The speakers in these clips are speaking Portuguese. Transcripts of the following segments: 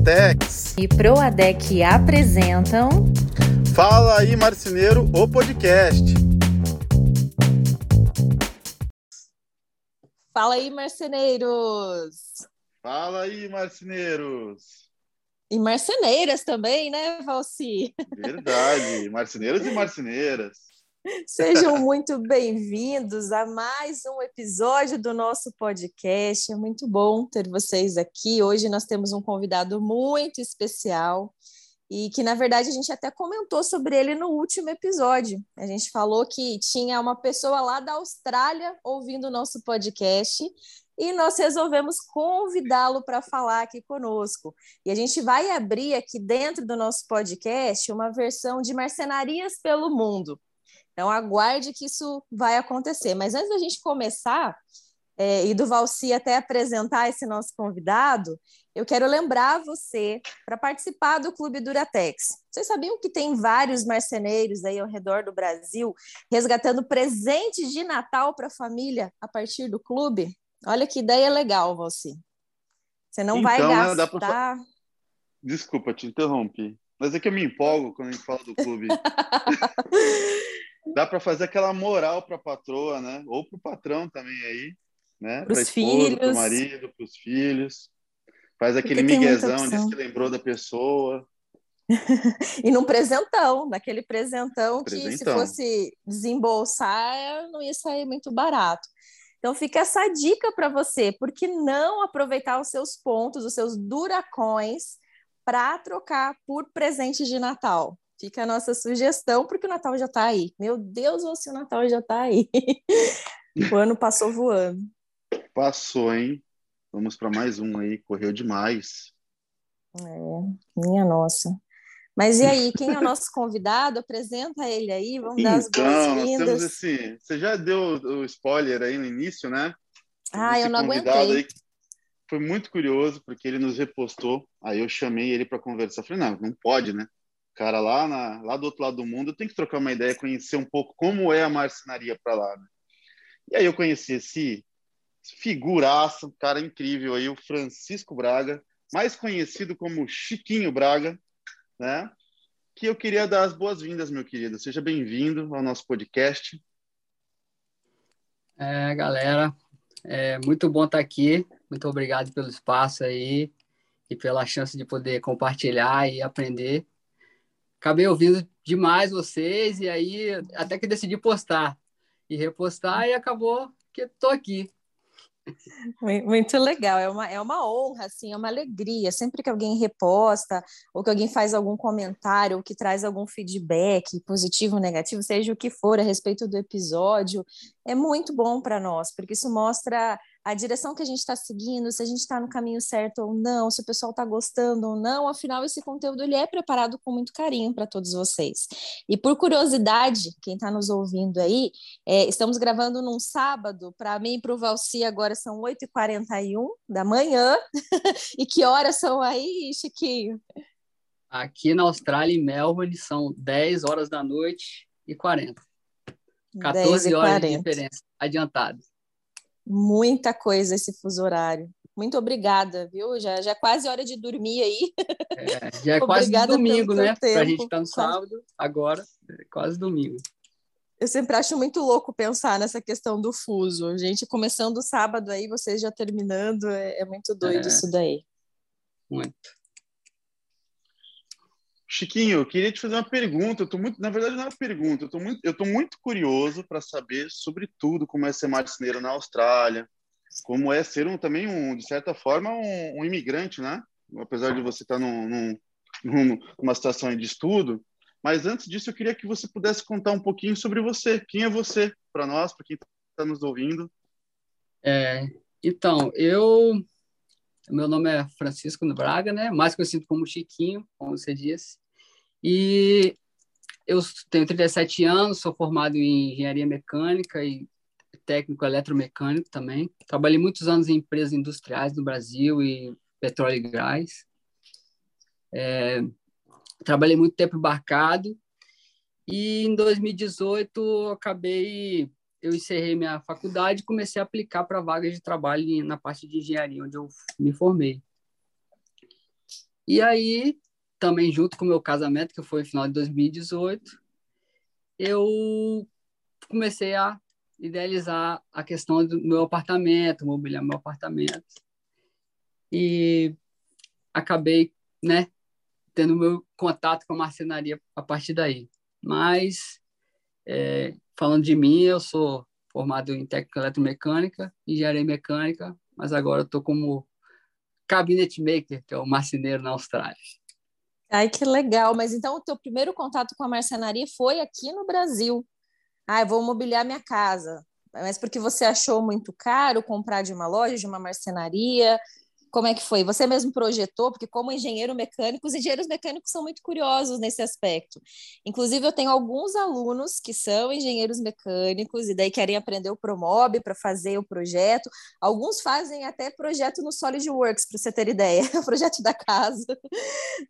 Duratex e Proadec apresentam Fala aí Marceneiro, o podcast. Fala aí marceneiros. Fala aí marceneiros. E marceneiras também, né, Valci? Verdade, marceneiros e marceneiras. Sejam muito bem-vindos a mais um episódio do nosso podcast. É muito bom ter vocês aqui. Hoje nós temos um convidado muito especial e que, na verdade, a gente até comentou sobre ele no último episódio. A gente falou que tinha uma pessoa lá da Austrália ouvindo o nosso podcast e nós resolvemos convidá-lo para falar aqui conosco. E a gente vai abrir aqui dentro do nosso podcast uma versão de Marcenarias pelo Mundo. Então, aguarde que isso vai acontecer. Mas antes da gente começar, é, e do Valci até apresentar esse nosso convidado, eu quero lembrar você para participar do Clube Duratex. Vocês sabiam que tem vários marceneiros aí ao redor do Brasil resgatando presentes de Natal para a família a partir do clube? Olha que ideia legal, Valci. Você não então, vai gastar. Né, pra... Desculpa, te interrompi. Mas é que eu me empolgo quando a gente fala do clube. Dá para fazer aquela moral para a patroa, né? Ou para o patrão também aí, né? Para os filhos, para o marido, para os filhos. Faz aquele miguezão, diz que lembrou da pessoa. e num presentão, naquele presentão, presentão que se fosse desembolsar não ia sair muito barato. Então fica essa dica para você, porque não aproveitar os seus pontos, os seus duracões para trocar por presente de Natal. Fica a nossa sugestão, porque o Natal já está aí. Meu Deus, se o Natal já está aí. o ano passou voando. Passou, hein? Vamos para mais um aí, correu demais. É, minha nossa. Mas e aí, quem é o nosso convidado? Apresenta ele aí, vamos dar as então, boas-vindas. Temos esse, você já deu o spoiler aí no início, né? Ah, esse eu não aguentei. Foi muito curioso, porque ele nos repostou, aí eu chamei ele para conversar. Falei, não, não pode, né? Cara lá, na, lá do outro lado do mundo, tem que trocar uma ideia, conhecer um pouco como é a marcenaria para lá. Né? E aí eu conheci esse figuraço, cara incrível aí, o Francisco Braga, mais conhecido como Chiquinho Braga, né? Que eu queria dar as boas-vindas, meu querido. Seja bem-vindo ao nosso podcast. É, galera, é muito bom estar aqui. Muito obrigado pelo espaço aí e pela chance de poder compartilhar e aprender acabei ouvindo demais vocês e aí até que decidi postar e repostar e acabou que estou aqui. Muito legal, é uma, é uma honra, assim, é uma alegria. Sempre que alguém reposta, ou que alguém faz algum comentário, ou que traz algum feedback, positivo negativo, seja o que for, a respeito do episódio, é muito bom para nós, porque isso mostra a direção que a gente está seguindo, se a gente está no caminho certo ou não, se o pessoal está gostando ou não. Afinal, esse conteúdo ele é preparado com muito carinho para todos vocês. E por curiosidade, quem está nos ouvindo aí, é, estamos gravando num sábado, para mim e para o Valci agora são 8h41 da manhã. e que horas são aí, Chiquinho? Aqui na Austrália, em Melbourne, são 10 horas da noite e 40. 14 horas de diferença, adiantado muita coisa esse fuso horário. Muito obrigada, viu? Já, já é quase hora de dormir aí. É, já é quase domingo, né? Para a gente estar tá no sábado, agora é quase domingo. Eu sempre acho muito louco pensar nessa questão do fuso. Gente, começando o sábado aí, vocês já terminando, é, é muito doido é, isso daí. Muito. Chiquinho, eu queria te fazer uma pergunta. Eu tô muito, na verdade, não é uma pergunta. Eu estou muito, eu tô muito curioso para saber sobre tudo, como é ser marceneiro na Austrália, como é ser um, também um, de certa forma, um, um imigrante, né? Apesar de você estar tá num, num, numa situação de estudo. Mas antes disso, eu queria que você pudesse contar um pouquinho sobre você. Quem é você para nós, para quem está nos ouvindo? É, então, eu meu nome é Francisco Braga, né? Mais conhecido como Chiquinho, como você disse. E eu tenho 37 anos, sou formado em engenharia mecânica e técnico eletromecânico também. Trabalhei muitos anos em empresas industriais no Brasil e petróleo e gás. É, trabalhei muito tempo embarcado e em 2018 acabei eu encerrei minha faculdade e comecei a aplicar para vagas de trabalho na parte de engenharia, onde eu me formei. E aí, também junto com o meu casamento, que foi no final de 2018, eu comecei a idealizar a questão do meu apartamento, mobiliar meu apartamento. E acabei, né, tendo meu contato com a marcenaria a partir daí. Mas, é, falando de mim, eu sou formado em técnica eletromecânica, engenharia mecânica, mas agora estou como cabinet maker, que é o marceneiro na Austrália. Ai, que legal. Mas então o teu primeiro contato com a marcenaria foi aqui no Brasil. Ah, eu vou mobiliar minha casa. Mas porque você achou muito caro comprar de uma loja, de uma marcenaria? Como é que foi? Você mesmo projetou? Porque como engenheiro mecânico, os engenheiros mecânicos são muito curiosos nesse aspecto. Inclusive, eu tenho alguns alunos que são engenheiros mecânicos e daí querem aprender o Promob para fazer o projeto. Alguns fazem até projeto no SolidWorks, para você ter ideia, o projeto da casa,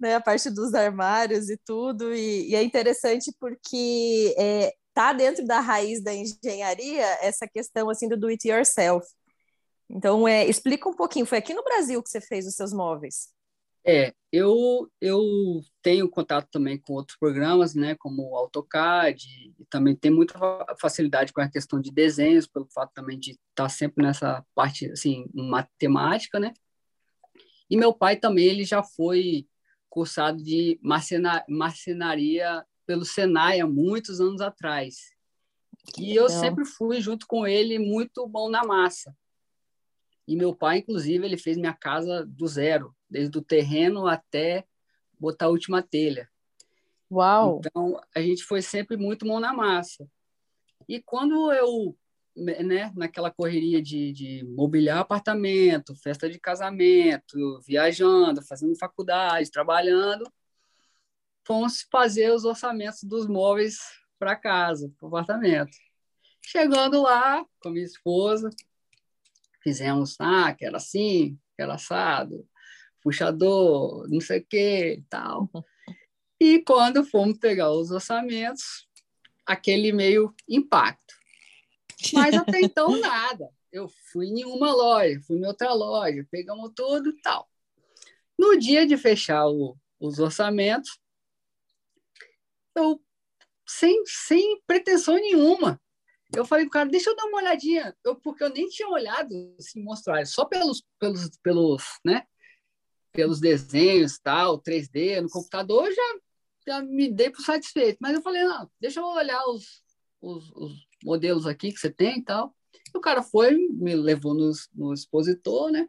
né? a parte dos armários e tudo. E, e é interessante porque é, tá dentro da raiz da engenharia essa questão assim do do it yourself. Então, é, explica um pouquinho. Foi aqui no Brasil que você fez os seus móveis? É, eu, eu tenho contato também com outros programas, né, como o AutoCAD, e também tem muita facilidade com a questão de desenhos, pelo fato também de estar sempre nessa parte, assim, matemática, né? E meu pai também, ele já foi cursado de marcena, marcenaria pelo Senai há muitos anos atrás. E eu sempre fui junto com ele muito bom na massa. E meu pai, inclusive, ele fez minha casa do zero, desde o terreno até botar a última telha. Uau! Então, a gente foi sempre muito mão na massa. E quando eu, né, naquela correria de, de mobiliar apartamento, festa de casamento, viajando, fazendo faculdade, trabalhando, fomos fazer os orçamentos dos móveis para casa, para o apartamento. Chegando lá com a minha esposa, fizemos, ah, que era assim, que era assado, puxador, não sei o que tal. E quando fomos pegar os orçamentos, aquele meio impacto. Mas até então nada. Eu fui em uma loja, fui em outra loja, pegamos tudo e tal. No dia de fechar o, os orçamentos, eu, sem, sem pretensão nenhuma, eu falei pro cara, deixa eu dar uma olhadinha, eu, porque eu nem tinha olhado assim, mostrar, só pelos, pelos, pelos, né, pelos desenhos tal, 3D no computador, eu já, já me dei por satisfeito. Mas eu falei, não, deixa eu olhar os, os, os modelos aqui que você tem e tal. E o cara foi, me levou no, no expositor, né?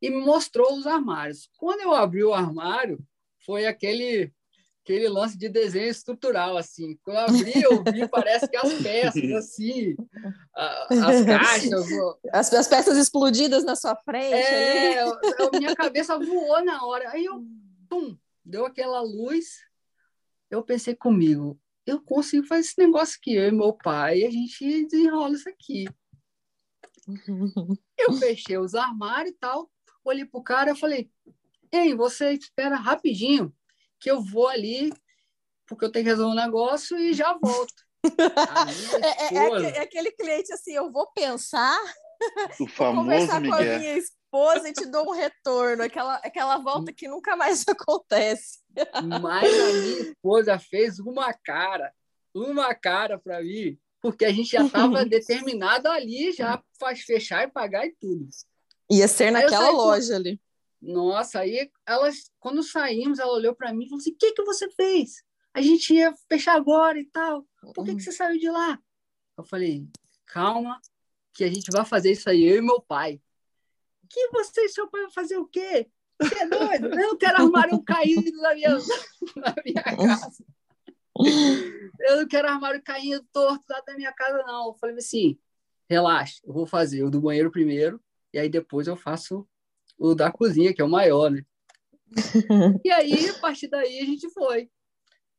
E me mostrou os armários. Quando eu abri o armário, foi aquele aquele lance de desenho estrutural, assim. Quando eu abri, eu vi, parece que as peças, assim, as caixas... As, as peças explodidas na sua frente. É, eu, eu, minha cabeça voou na hora. Aí eu, pum, deu aquela luz. Eu pensei comigo, eu consigo fazer esse negócio aqui, eu e meu pai, a gente desenrola isso aqui. Eu fechei os armários e tal, olhei pro cara e falei, ei, você espera rapidinho, que eu vou ali, porque eu tenho que resolver um negócio e já volto. é, é, é, aquele cliente assim, eu vou pensar, o famoso vou conversar Miguel. com a minha esposa e te dou um retorno, aquela, aquela volta que nunca mais acontece. Mas a minha esposa fez uma cara, uma cara para mim, porque a gente já estava determinado ali, já faz fechar e pagar e tudo. Ia ser naquela loja ali. Nossa, aí elas, quando saímos, ela olhou para mim e falou assim: o que, que você fez? A gente ia fechar agora e tal. Por que, que você saiu de lá? Eu falei: calma, que a gente vai fazer isso aí, eu e meu pai. Que você e seu pai vão fazer o quê? Você é doido? Não quero armário caído na minha, na minha casa. Eu não quero armário caindo torto lá da minha casa, não. Eu falei assim: relaxa, eu vou fazer o do banheiro primeiro, e aí depois eu faço o da cozinha, que é o maior, né? e aí, a partir daí, a gente foi.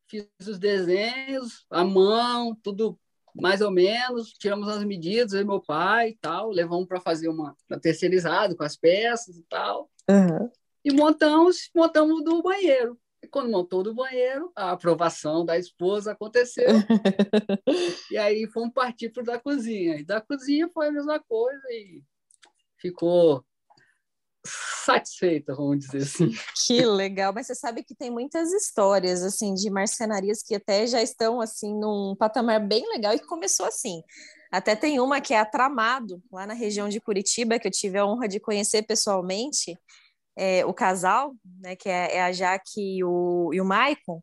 Fiz os desenhos, a mão, tudo mais ou menos, tiramos as medidas, eu meu pai e tal, levamos para fazer uma, uma terceirizado com as peças e tal. Uhum. E montamos, montamos do banheiro. E quando montou do banheiro, a aprovação da esposa aconteceu. e aí fomos partir para da cozinha. E da cozinha foi a mesma coisa e ficou satisfeita, vamos dizer assim. Que legal, mas você sabe que tem muitas histórias assim de marcenarias que até já estão assim num patamar bem legal e começou assim. Até tem uma que é a Tramado, lá na região de Curitiba, que eu tive a honra de conhecer pessoalmente, é, o casal, né, que é, é a Jaque e o, e o Maicon,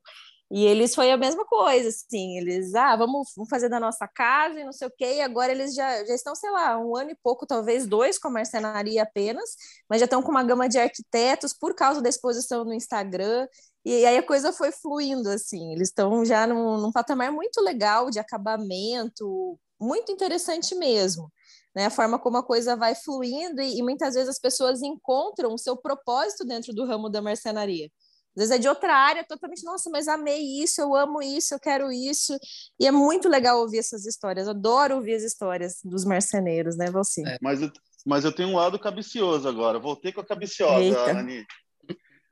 e eles foi a mesma coisa, assim, eles, ah, vamos, vamos fazer da nossa casa e não sei o quê, e agora eles já, já estão, sei lá, um ano e pouco, talvez dois com a marcenaria apenas, mas já estão com uma gama de arquitetos por causa da exposição no Instagram, e aí a coisa foi fluindo, assim, eles estão já num, num patamar muito legal de acabamento, muito interessante mesmo. Né, a forma como a coisa vai fluindo e, e muitas vezes as pessoas encontram o seu propósito dentro do ramo da marcenaria. Às vezes é de outra área, totalmente, nossa, mas amei isso, eu amo isso, eu quero isso. E é muito legal ouvir essas histórias. Eu adoro ouvir as histórias dos marceneiros, né, você? É. Mas, eu, mas eu tenho um lado cabicioso agora. Voltei com a cabiciosa, Eita. Ani.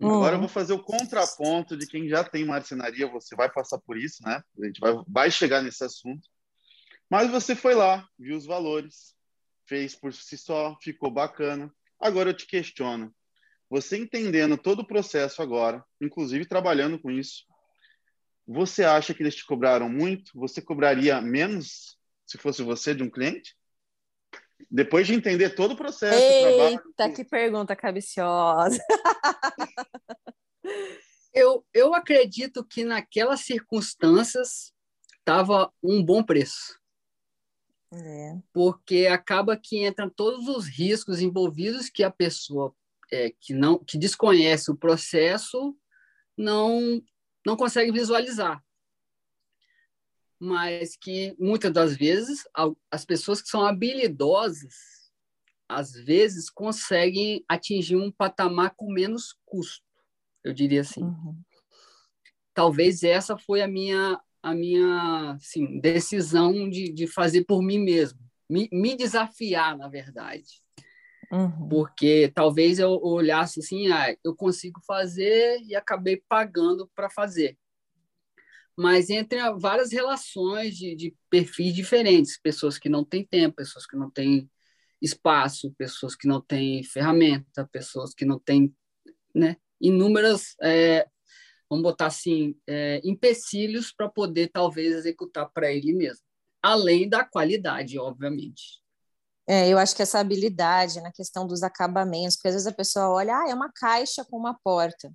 Hum. Agora eu vou fazer o contraponto de quem já tem marcenaria. Você vai passar por isso, né? A gente vai, vai chegar nesse assunto. Mas você foi lá, viu os valores, fez por si só, ficou bacana. Agora eu te questiono você entendendo todo o processo agora, inclusive trabalhando com isso, você acha que eles te cobraram muito? Você cobraria menos se fosse você de um cliente? Depois de entender todo o processo. Eita, trabalho, que pergunta cabiciosa. eu, eu acredito que naquelas circunstâncias estava um bom preço. É. Porque acaba que entram todos os riscos envolvidos que a pessoa é, que não que desconhece o processo não não consegue visualizar. Mas que muitas das vezes as pessoas que são habilidosas às vezes conseguem atingir um patamar com menos custo eu diria assim. Uhum. talvez essa foi a minha a minha assim, decisão de, de fazer por mim mesmo me, me desafiar na verdade Uhum. Porque talvez eu olhasse assim, ah, eu consigo fazer e acabei pagando para fazer. Mas entre várias relações de, de perfis diferentes, pessoas que não têm tempo, pessoas que não têm espaço, pessoas que não têm ferramenta, pessoas que não têm, né, inúmeras, é, vamos botar assim, é, empecilhos para poder talvez executar para ele mesmo, além da qualidade, obviamente. É, eu acho que essa habilidade na questão dos acabamentos, porque às vezes a pessoa olha, ah, é uma caixa com uma porta.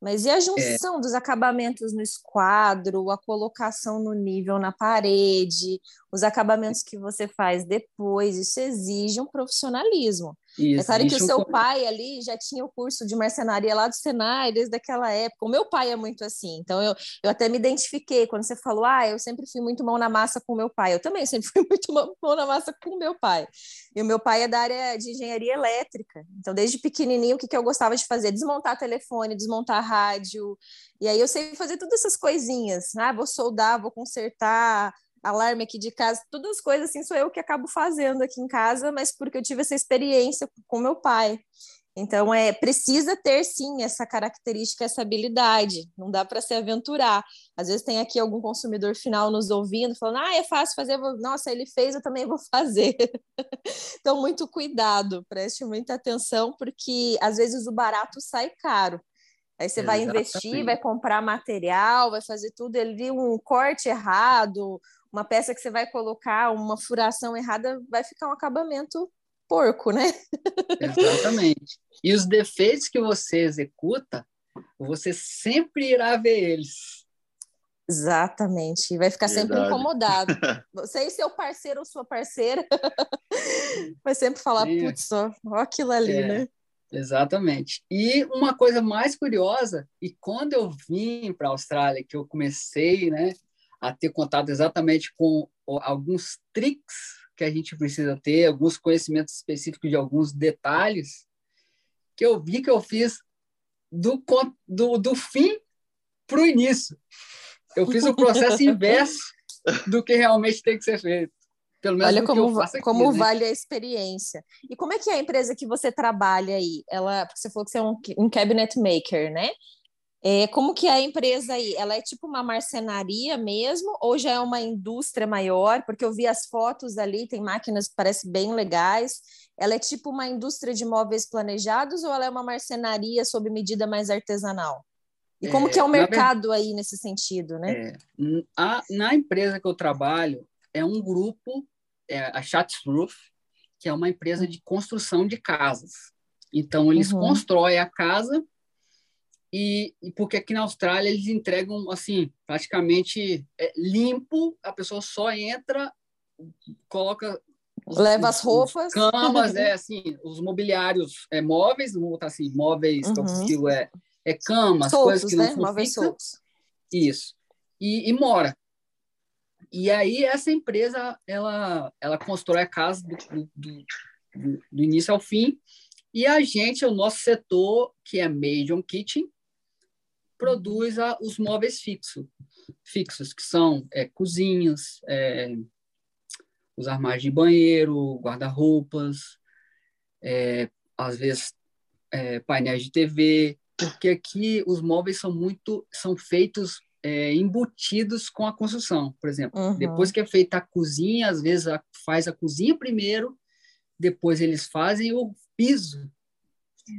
Mas e a é. junção é. dos acabamentos no esquadro, a colocação no nível na parede, os acabamentos que você faz depois, isso exige um profissionalismo. Isso, é claro que o seu pai ali já tinha o curso de marcenaria lá do Senai desde aquela época. O meu pai é muito assim, então eu, eu até me identifiquei quando você falou, ah, eu sempre fui muito mão na massa com meu pai. Eu também sempre fui muito mão na massa com meu pai. E o meu pai é da área de engenharia elétrica. Então, desde pequenininho, o que, que eu gostava de fazer? Desmontar telefone, desmontar rádio. E aí eu sei fazer todas essas coisinhas. Ah, vou soldar, vou consertar alarme aqui de casa, todas as coisas assim sou eu que acabo fazendo aqui em casa, mas porque eu tive essa experiência com meu pai. Então é precisa ter sim essa característica, essa habilidade. Não dá para se aventurar. Às vezes tem aqui algum consumidor final nos ouvindo, falando: "Ah, é fácil fazer, nossa, ele fez, eu também vou fazer". então muito cuidado, preste muita atenção, porque às vezes o barato sai caro. Aí você Exatamente. vai investir, vai comprar material, vai fazer tudo ali, um corte errado, uma peça que você vai colocar, uma furação errada, vai ficar um acabamento porco, né? Exatamente. E os defeitos que você executa, você sempre irá ver eles. Exatamente. E vai ficar Verdade. sempre incomodado. Você e seu parceiro ou sua parceira vai sempre falar, putz, ó, ó aquilo ali, é. né? Exatamente. E uma coisa mais curiosa, e quando eu vim para a Austrália, que eu comecei né, a ter contato exatamente com alguns tricks que a gente precisa ter, alguns conhecimentos específicos de alguns detalhes, que eu vi que eu fiz do, do, do fim para o início. Eu fiz o processo inverso do que realmente tem que ser feito. Pelo menos Olha como, aqui, como né? vale a experiência. E como é que é a empresa que você trabalha aí? Ela, porque você falou que você é um, um cabinet maker, né? É, como que é a empresa aí? Ela é tipo uma marcenaria mesmo ou já é uma indústria maior? Porque eu vi as fotos ali, tem máquinas que parecem bem legais. Ela é tipo uma indústria de móveis planejados ou ela é uma marcenaria sob medida mais artesanal? E como é, que é o mercado aí nesse sentido, né? É, a, na empresa que eu trabalho, é um grupo, é a Schatzroof, que é uma empresa de construção de casas. Então, eles uhum. constroem a casa e, e, porque aqui na Austrália eles entregam assim praticamente é, limpo a pessoa só entra coloca leva as roupas. camas é assim os mobiliários é móveis vamos botar assim móveis uhum. é é camas soltos, coisas que né? não soltos. Isso. E, e, mora. E aí essa empresa ela ela constrói a casa do, do, do, do início ao fim. E a gente, o nosso setor, que é Major Kitchen, produz a, os móveis fixos, fixos que são é, cozinhas, é, os armários de banheiro, guarda-roupas, é, às vezes é, painéis de TV, porque aqui os móveis são muito são feitos é, embutidos com a construção, por exemplo. Uhum. Depois que é feita a cozinha, às vezes a, faz a cozinha primeiro, depois eles fazem o piso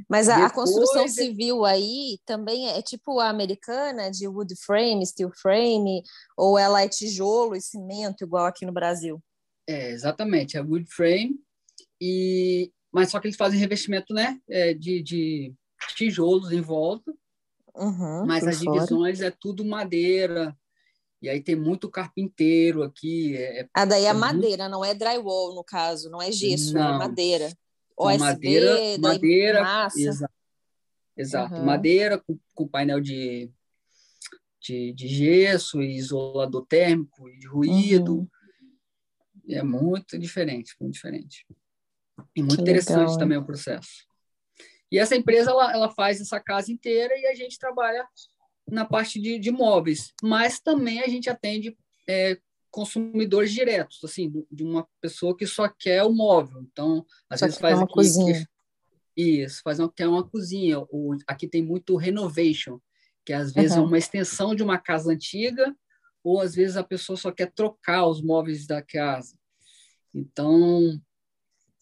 mas a, Depois... a, construção civil aí também é, é tipo a americana, de wood frame, steel frame, ou ela é tijolo e cimento, igual aqui no Brasil? É, exatamente, é wood frame, e... mas só que eles fazem revestimento né, é, de, de tijolos em volta, uhum, mas as fora. divisões é tudo madeira, e aí tem muito carpinteiro aqui. É, é ah, daí é madeira, muito... não é drywall, no caso, não é gesso, é não. é madeira. OSB, madeira, madeira, massa. Exato, exato. Uhum. madeira com, com painel de, de, de, gesso e isolador térmico e de ruído. Uhum. É muito diferente, muito diferente. E muito que interessante legal, também o processo. E essa empresa ela, ela faz essa casa inteira e a gente trabalha na parte de, de móveis, mas também a gente atende é, consumidores diretos, assim, de uma pessoa que só quer o móvel. Então, às só vezes faz uma aqui, cozinha. isso, faz uma, quer uma cozinha. O, aqui tem muito renovation, que às vezes uhum. é uma extensão de uma casa antiga, ou às vezes a pessoa só quer trocar os móveis da casa. Então,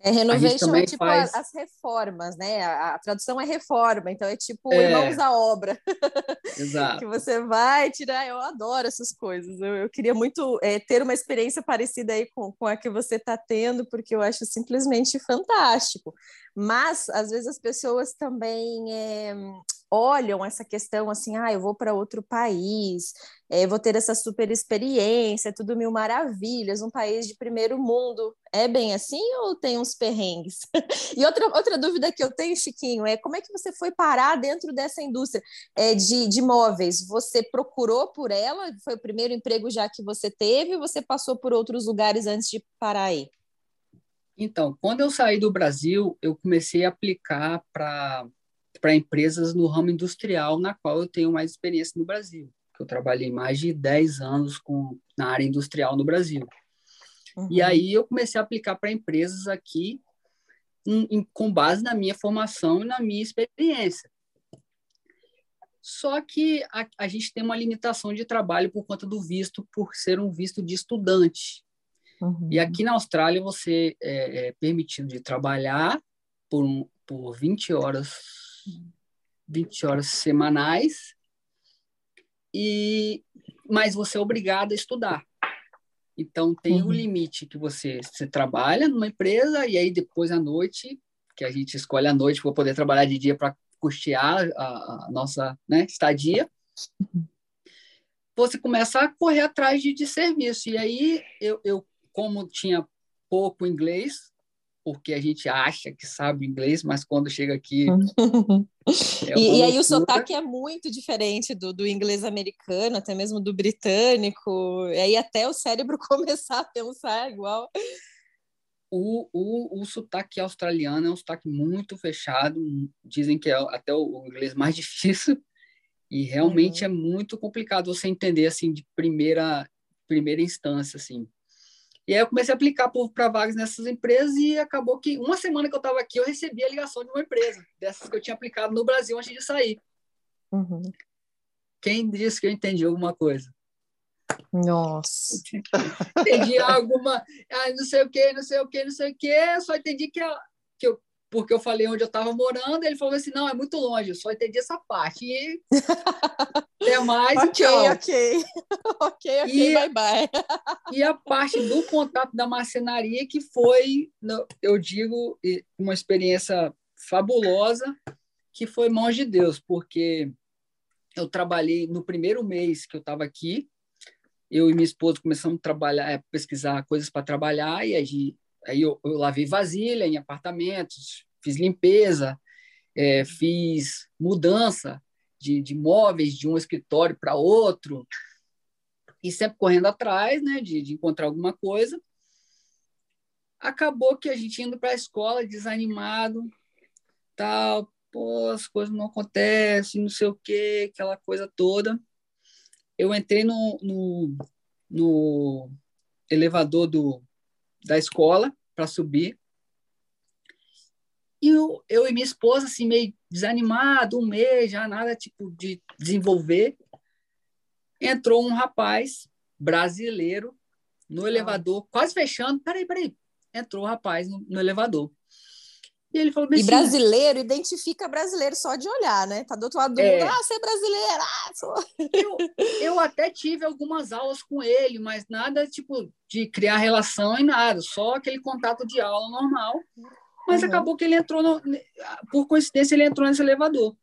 é, renovation é tipo faz... as reformas, né? A, a, tradução é reforma, então é tipo é... irmãos à obra. Exato. que você vai tirar. Eu adoro essas coisas. Eu, eu queria muito é, ter uma experiência parecida aí com, com a que você está tendo, porque eu acho simplesmente fantástico. Mas às vezes as pessoas também é, olham essa questão assim, ah, eu vou para outro país, é, vou ter essa super experiência, tudo mil maravilhas, um país de primeiro mundo. É bem assim ou tem uns perrengues? e outra, outra dúvida que eu tenho, Chiquinho, é como é que você foi parar dentro dessa indústria é, de, de móveis? Você procurou por ela? Foi o primeiro emprego já que você teve ou você passou por outros lugares antes de parar aí? Então, quando eu saí do Brasil, eu comecei a aplicar para para empresas no ramo industrial, na qual eu tenho mais experiência no Brasil. Eu trabalhei mais de 10 anos com, na área industrial no Brasil. Uhum. E aí eu comecei a aplicar para empresas aqui em, em, com base na minha formação e na minha experiência. Só que a, a, gente tem uma limitação de trabalho por conta do visto, por ser um visto de estudante. Uhum. E aqui na Austrália você é, é permitido de trabalhar por, um, por 20 horas 20 horas semanais, e mas você é obrigado a estudar. Então, tem uhum. um limite que você, você trabalha numa empresa e aí depois à noite, que a gente escolhe à noite para poder trabalhar de dia para custear a, a, nossa né, estadia, uhum. você começa a correr atrás de, de serviço. E aí, eu, eu, como tinha pouco inglês, porque a gente acha que sabe inglês, mas quando chega aqui. é e, e, aí o sotaque é muito diferente do, do inglês americano, até mesmo do britânico, e aí até o cérebro começar a pensar igual. O, o, o sotaque australiano é um sotaque muito fechado, dizem que é até o, o inglês mais difícil, e realmente uhum. é muito complicado você entender assim de primeira primeira instância assim e aí eu comecei a aplicar para vagas nessas empresas e acabou que uma semana que eu estava aqui eu recebi a ligação de uma empresa, dessas que eu tinha aplicado no Brasil antes de sair. Uhum. quem disse que eu entendi alguma coisa? Nossa. entendi alguma, ah, não sei o que, não sei o que, não sei o que, só entendi que, eu, que eu, porque eu falei onde eu estava morando, ele falou assim, não, é muito longe, eu só entendi essa parte. E até mais, ok, tchau. ok, ok, ok, E- bye bye. E a parte do contato da marcenaria, que foi, eu digo, uma experiência fabulosa, que foi mãos de Deus, porque eu trabalhei no primeiro mês que eu estava aqui, eu e minha esposa começamos a trabalhar, a pesquisar coisas para trabalhar, e aí, aí eu, eu lavei vasilha em apartamentos, fiz limpeza, eh, fiz mudança de, de móveis de um escritório para outro, e sempre correndo atrás, né, de, de encontrar alguma coisa. Acabou que a gente indo para a escola desanimado, tal, pô, as coisas não acontecem, não sei o quê, aquela coisa toda. Eu entrei no, no, no elevador do, da escola para subir. E eu, eu e minha esposa, assim, meio desanimado, um mês, já nada tipo de desenvolver entrou um rapaz brasileiro no elevador, quase fechando. Peraí, peraí. Entrou o rapaz no, no elevador. E ele falou E brasileiro identifica brasileiro só de olhar, né? Tá do outro lado do É. mundo. Ah, você é brasileiro. Ah, sou... eu, eu até tive algumas aulas com ele, mas nada tipo de criar relação e nada, só aquele contato de aula normal. Mas Uhum. acabou que ele entrou, no, por coincidência, ele entrou nesse elevador.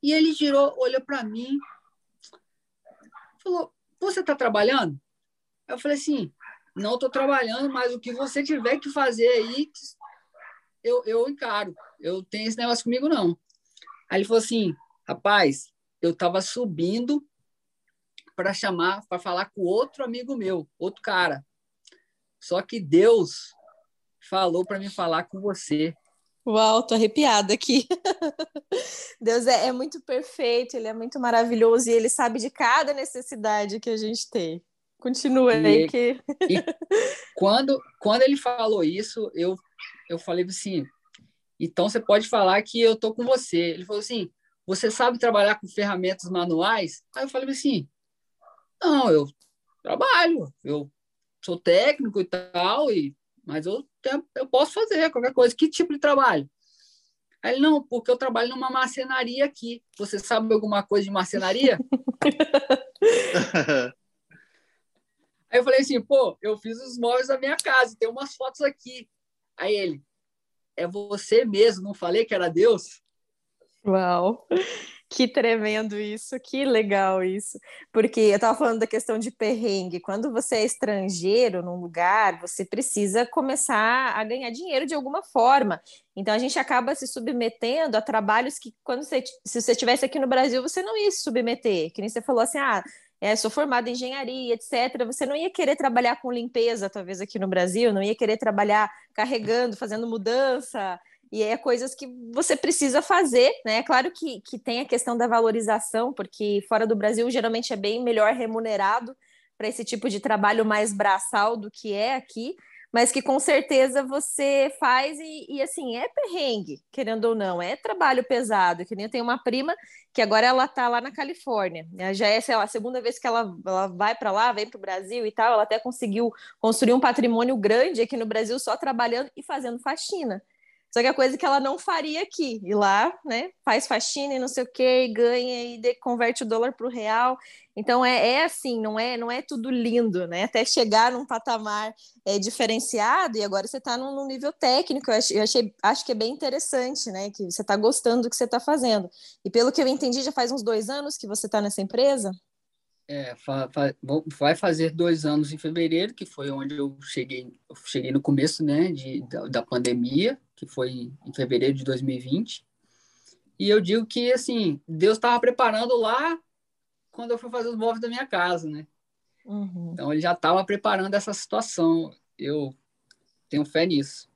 E ele girou, olhou para mim, falou: Você está trabalhando? Eu falei assim: Não estou trabalhando, mas o que você tiver que fazer aí, eu, eu encaro. Eu tenho esse negócio comigo, não. Aí ele falou assim: Rapaz, eu estava subindo para chamar, para falar com outro amigo meu, outro cara. Só que Deus falou para me falar com você. Uau, tô arrepiada aqui. Deus é, é muito perfeito, ele é muito maravilhoso e ele sabe de cada necessidade que a gente tem. Continua E- aí que Quando, quando ele falou isso, eu, eu falei assim: então você pode falar que eu tô com você. Ele falou assim: você sabe trabalhar com ferramentas manuais? Aí eu falei assim: não, eu trabalho, eu sou técnico e tal, e, mas eu, eu posso fazer qualquer coisa. Que tipo de trabalho? Aí ele, não, porque eu trabalho numa marcenaria aqui. Você sabe alguma coisa de marcenaria? Aí eu falei assim, pô, eu fiz os móveis da minha casa, tem umas fotos aqui. Aí ele, é você mesmo, não falei que era Deus? Uau! Que tremendo isso, que legal isso. Porque eu estava falando da questão de perrengue. Quando você é estrangeiro num lugar, você precisa começar a ganhar dinheiro de alguma forma. Então a gente acaba se submetendo a trabalhos que, quando você, se você estivesse aqui no Brasil, você não ia se submeter. Que nem você falou assim, ah, é, sou formada em engenharia, etc. Você não ia querer trabalhar com limpeza, talvez aqui no Brasil, não ia querer trabalhar carregando, fazendo mudança. E é coisas que você precisa fazer, né? É claro que, que tem a questão da valorização, porque fora do Brasil geralmente é bem melhor remunerado para esse tipo de trabalho mais braçal do que é aqui, mas que com certeza você faz e, e, assim, é perrengue, querendo ou não, é trabalho pesado, que nem eu tenho uma prima que agora ela tá lá na Califórnia, né? já é, sei lá, a segunda vez que ela, ela vai para lá, vem para o Brasil e tal, ela até conseguiu construir um patrimônio grande aqui no Brasil só trabalhando e fazendo faxina. Só que a coisa que ela não faria aqui. E lá, né, faz faxina e não sei o que, ganha e de, converte o dólar para o real. Então é, é, assim, não é, não é tudo lindo, né? Até chegar num patamar é, diferenciado, e agora você está num, num, nível técnico, eu, achei, eu achei, acho que é bem interessante, né? Que você está gostando do que você está fazendo. E pelo que eu entendi, já faz uns dois anos que você está nessa empresa? É, vai fazer dois anos em fevereiro, que foi onde eu cheguei, eu cheguei no começo né, de, da, da pandemia, que foi em fevereiro de 2020. E eu digo que, assim, Deus estava preparando lá quando eu fui fazer os móveis da minha casa, né? Uhum. Então, ele já estava preparando essa situação. Eu tenho fé nisso.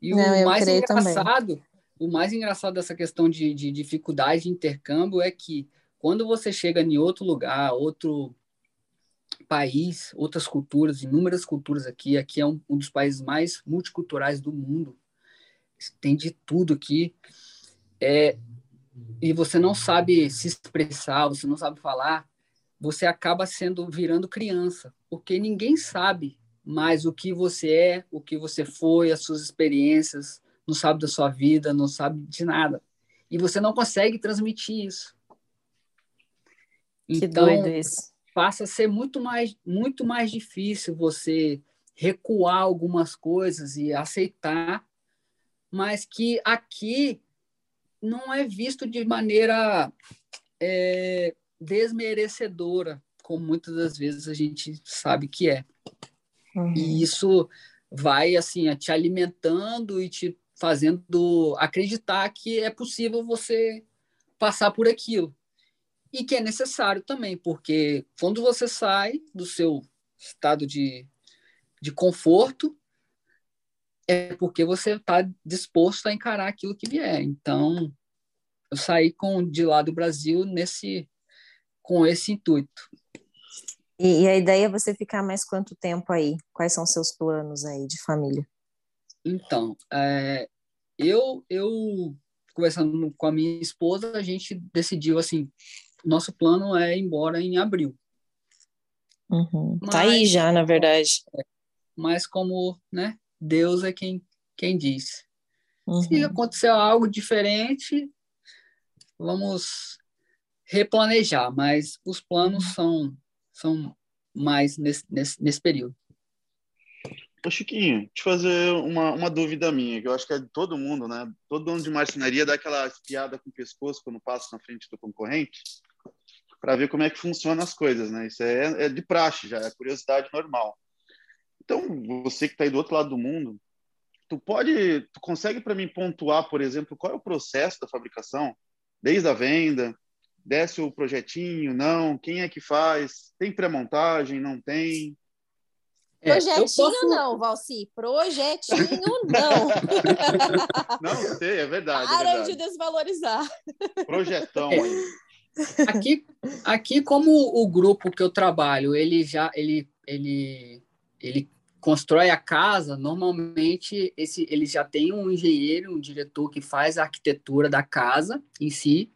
E Não, o mais engraçado, também. o mais engraçado dessa questão de, de dificuldade de intercâmbio é que quando você chega em outro lugar, outro país, outras culturas, inúmeras culturas aqui, aqui é um, um dos países mais multiculturais do mundo, tem de tudo aqui. É, e você não sabe se expressar, você não sabe falar, você acaba sendo virando criança, porque ninguém sabe mais o que você é, o que você foi, as suas experiências, não sabe da sua vida, não sabe de nada. E você não consegue transmitir isso. Que então, doido isso. Passa a ser muito mais, muito mais difícil você recuar algumas coisas e aceitar, mas que aqui não é visto de maneira é, desmerecedora, como muitas das vezes a gente sabe que é. Uhum. E isso vai assim te alimentando e te fazendo acreditar que é possível você passar por aquilo. E que é necessário também, porque quando você sai do seu estado de, de conforto, é porque você está disposto a encarar aquilo que vier. Então, eu saí com de lá do Brasil nesse com esse intuito. E, e, a ideia é você ficar mais quanto tempo aí? Quais são seus planos aí de família? Então, é, eu eu conversando com a minha esposa, a gente decidiu assim, nosso plano é ir embora em abril. Uhum. Mas, tá aí já, na verdade. É, mas como, né, Deus é quem quem diz. Uhum. Se acontecer algo diferente, vamos replanejar, mas os planos uhum. são, são mais nesse, nesse, nesse período. Ô Chiquinho, te fazer uma, uma dúvida minha, que eu acho que é de todo mundo, né? Todo dono de marcenaria dá aquela espiada com o pescoço quando passa na frente do concorrente para ver como é que funcionam as coisas, né? Isso é, é de praxe, já é curiosidade normal. Então, você que está aí do outro lado do mundo, tu pode, tu consegue para mim pontuar, por exemplo, qual é o processo da fabricação? desde a venda, desce o projetinho, não, quem é que faz, tem pré-montagem, não tem. É, projetinho posso... não, Valci, projetinho não. não sei, é verdade. É Para é verdade. de desvalorizar. Projetão é. aí. Aqui, aqui como o grupo que eu trabalho, ele já ele ele ele constrói a casa, normalmente esse, ele já tem um engenheiro, um diretor que faz a arquitetura da casa em si.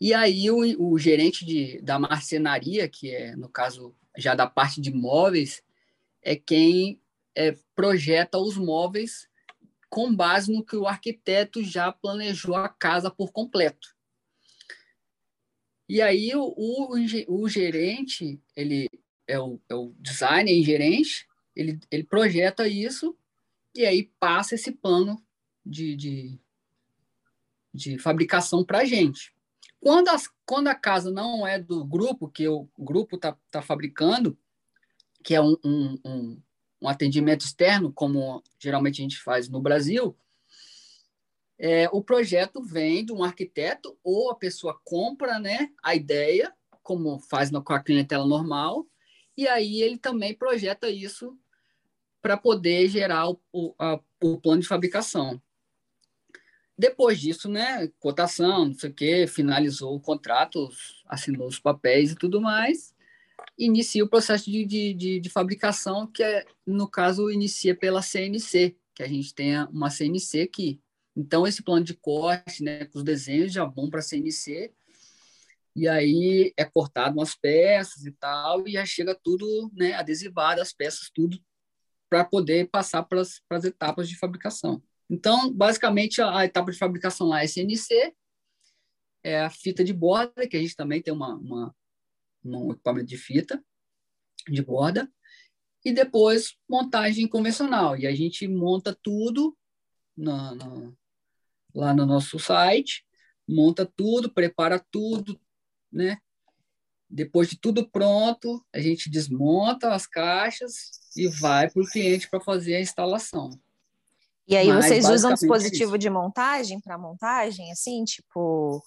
E aí o, o gerente de, da marcenaria, que é, no caso, já da parte de móveis, é quem é, projeta os móveis com base no que o arquiteto já planejou a casa por completo. E aí o, o, o gerente, ele é o, é o designer e gerente, ele, ele projeta isso e aí passa esse plano de, de, de fabricação para a gente. Quando, as, quando a casa não é do grupo, que o grupo está tá fabricando, que é um, um, um, um, atendimento externo, como geralmente a gente faz no Brasil, é, o projeto vem de um arquiteto ou a pessoa compra né, a ideia, como faz com a clientela normal, e aí ele também projeta isso para poder gerar o, o, a, o plano de fabricação. Depois disso, né, cotação, não sei o quê, finalizou o contrato, assinou os papéis e tudo mais, inicia o processo de, de, de, de fabricação, que é, no caso, inicia pela CNC, que a gente tem uma CNC aqui. Então, esse plano de corte, né, com os desenhos já vão para a CNC, e aí é cortado umas peças e tal, e já chega tudo né, adesivado, as peças, tudo, para poder passar para as etapas de fabricação. Então, basicamente, a, a, etapa de fabricação lá é CNC, é a fita de borda, que a gente também tem uma, uma, um equipamento de fita de borda, e depois montagem convencional. E a gente monta tudo na, na, lá no nosso site, monta tudo, prepara tudo, né? Depois de tudo pronto, a gente desmonta as caixas e vai para o cliente para fazer a instalação. E aí Mas, vocês usam dispositivo de montagem para montagem, assim, tipo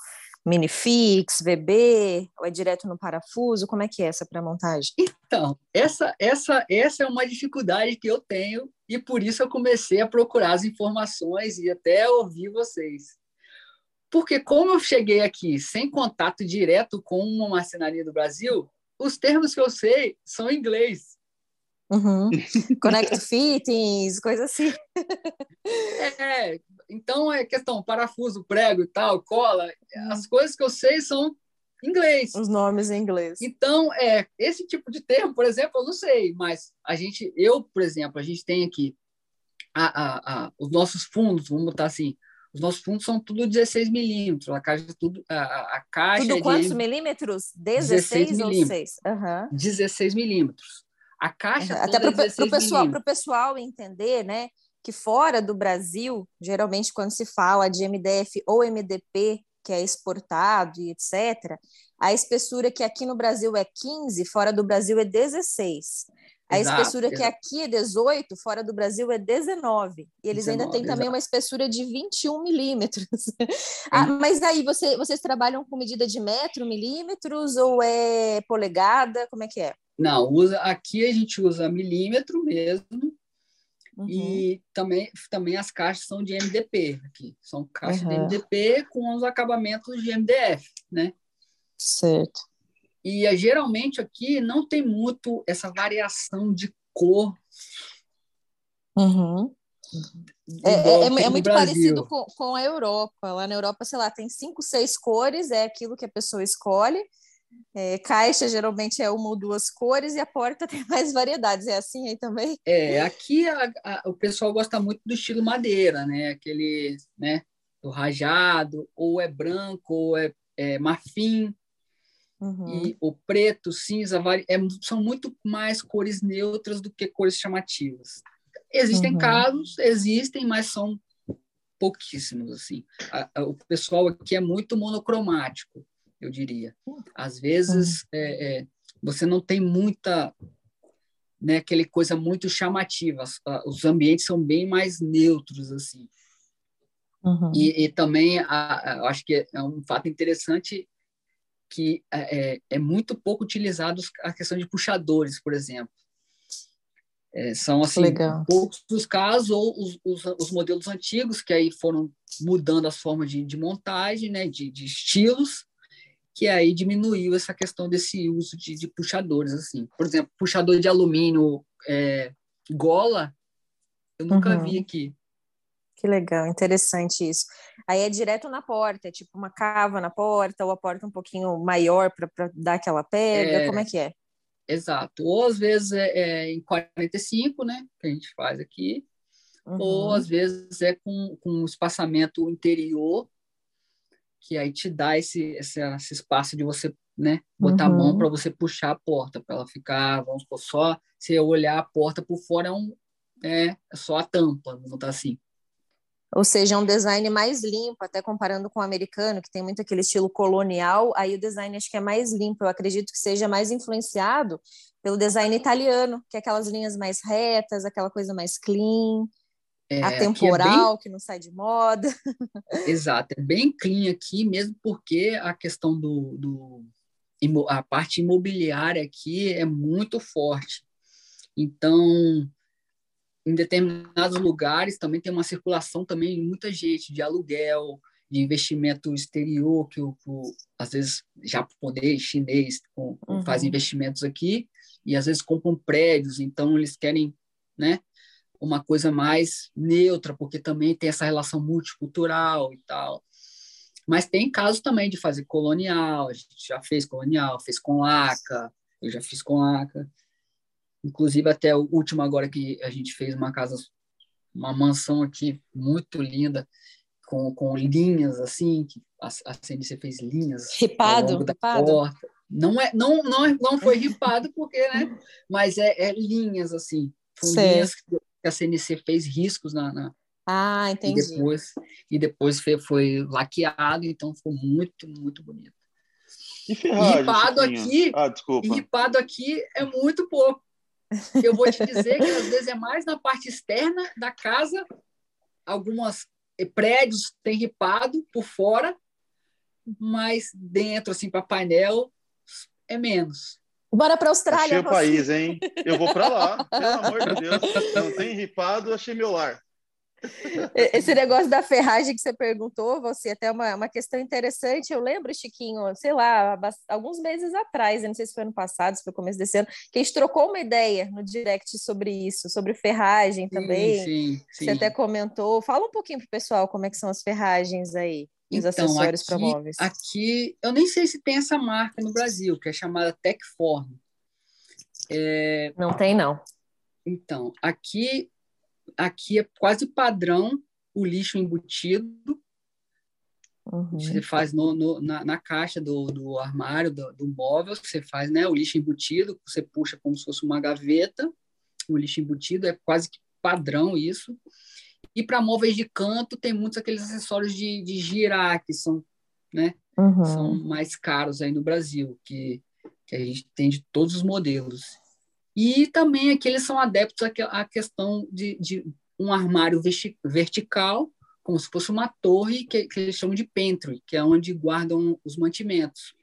minifix, VB, ou é direto no parafuso? Como é que é essa para montagem? Então, essa, essa, essa é uma dificuldade que eu tenho e por isso eu comecei a procurar as informações e até ouvir vocês. Porque como eu cheguei aqui sem contato direto com uma marcenaria do Brasil, os termos que eu sei são em inglês. Uhum. Connect fittings, coisa assim. É, então é questão parafuso, prego e tal, cola. As coisas que eu sei são inglês. Os nomes em inglês. Então, é, esse tipo de termo, por exemplo, eu não sei, mas a gente, eu, por exemplo, a gente tem aqui a, a, a, os nossos fundos, vamos botar assim, os nossos fundos são tudo 16 milímetros, a caixa tudo a, a caixa tudo é quantos milímetros? 16, 16 ou 6? Uhum. 16 milímetros. A caixa uhum. até para o pessoal, pro pessoal entender, né, que fora do Brasil, geralmente quando se fala de MDF ou MDP, que é exportado e etc., a espessura que aqui no Brasil é 15, fora do Brasil é 16. A exato, espessura exato. que aqui é 18, fora do Brasil é 19. E eles 19, ainda têm também uma espessura de 21 milímetros. ah, mas aí você, vocês trabalham com medida de metro, milímetros ou é polegada? Como é que é? Não, usa, aqui a gente usa milímetro mesmo. Uhum. E também, também as caixas são de MDP aqui. São caixas uhum. de MDP com os acabamentos de MDF, né? Certo. E eh, geralmente aqui não tem muito essa variação de cor. Uhum. É, é, é, muito parecido com, com a Europa. Lá na Europa, sei lá, tem cinco, seis cores, é aquilo que a pessoa escolhe. É, caixa geralmente é uma ou duas cores e a porta tem mais variedades. É assim aí também? É, aqui a, a, o pessoal gosta muito do estilo madeira, né? Aquele, né? Do rajado, ou é branco, ou é, é marfim. Uhum. E o preto, cinza, é, são muito mais cores neutras do que cores chamativas. Existem uhum. casos, existem, mas são pouquíssimos assim. A, a, o pessoal aqui é muito monocromático, eu diria. Às vezes uhum. é, é, você não tem muita, né, aquele coisa muito chamativa. Os ambientes são bem mais neutros assim. Uhum. E, e, também a, acho que é um fato interessante que é, é, é muito pouco utilizado a questão de puxadores, por exemplo. É, são assim Legal. poucos dos casos ou os, os, os, modelos antigos que aí foram mudando as formas de, de montagem, né, de, de, estilos, que aí diminuiu essa questão desse uso de, de puxadores assim. Por exemplo, puxador de alumínio é, gola, eu nunca uhum. vi aqui. Que legal, interessante isso. Aí é direto na porta, é tipo uma cava na porta, ou a porta um pouquinho maior para dar aquela pega, é, como é que é? Exato. Ou às vezes é, é, em 45, né, que a gente faz aqui, uhum. ou às vezes é com, com espaçamento interior, que aí te dá esse, esse, esse espaço de você né, botar uhum. a mão uhum. para você puxar a porta, para ela ficar, vamos por só, se eu olhar a porta por fora, é, um, é só a tampa, vamos botar assim. Ou seja, é um design mais limpo, até comparando com o americano, que tem muito aquele estilo colonial, aí o design acho que é mais limpo, eu acredito que seja mais influenciado pelo design italiano, que é aquelas linhas mais retas, aquela coisa mais clean, é, atemporal, que, é bem... que não sai de moda. Exato, é bem clean aqui, mesmo porque a questão do, do a parte imobiliária aqui é muito forte. Então, em determinados lugares também tem uma circulação também de muita gente de aluguel, de investimento exterior, que o, o às vezes japonês, chinês com, uhum. faz investimentos aqui e às vezes compram prédios, então eles querem, né, uma coisa mais neutra, porque também tem essa relação multicultural e tal. Mas tem casos também de fazer colonial, a gente já fez colonial, fez com laca, eu já fiz com laca. Inclusive, até o último agora que a gente fez uma casa, uma mansão aqui muito linda, com, com linhas assim, que a, a CNC fez linhas ripado, ripado. porta. Não, é, não, não, não foi ripado, porque, né? Mas é, é linhas assim. Linhas que a CNC fez riscos na, na ah, entendi. E depois, e depois foi, foi laqueado, então ficou muito, muito bonito. E ferragem, ripado aqui, ah, desculpa. ripado aqui é muito pouco. Eu vou te dizer que às vezes é mais na parte externa da casa, algumas prédios têm ripado por fora, mas dentro, assim, para painel, é menos. Bora para a Austrália. Achei o país, hein? Eu vou para lá, pelo amor de Deus. Não tem ripado, achei meu lar. Esse negócio da ferragem que você perguntou, você até uma, uma questão interessante. Eu lembro, Chiquinho, sei lá, alguns meses atrás, não sei se foi ano passado, se foi começo desse ano, que a gente trocou uma ideia no direct sobre isso, sobre ferragem também. Sim, sim. Você até comentou. Fala um pouquinho para o pessoal como é que são as ferragens aí, os então, acessórios para móveis. Aqui, eu nem sei se tem essa marca no Brasil, que é chamada Techform. É... Não tem, não. Então, aqui aqui é quase padrão o lixo embutido. Uhum. Você faz no, no, na, na, caixa do, do armário, do, do, móvel, você faz né, o lixo embutido, você puxa como se fosse uma gaveta, o lixo embutido, é quase que padrão isso. E para móveis de canto, tem muitos aqueles acessórios de, de girar, que são, né, uhum. são mais caros aí no Brasil, que, que a gente tem de todos os modelos. E também aqui eles são adeptos à questão de, de um armário vertical, como se fosse uma torre, que, que, eles chamam de pantry, que é onde guardam os mantimentos.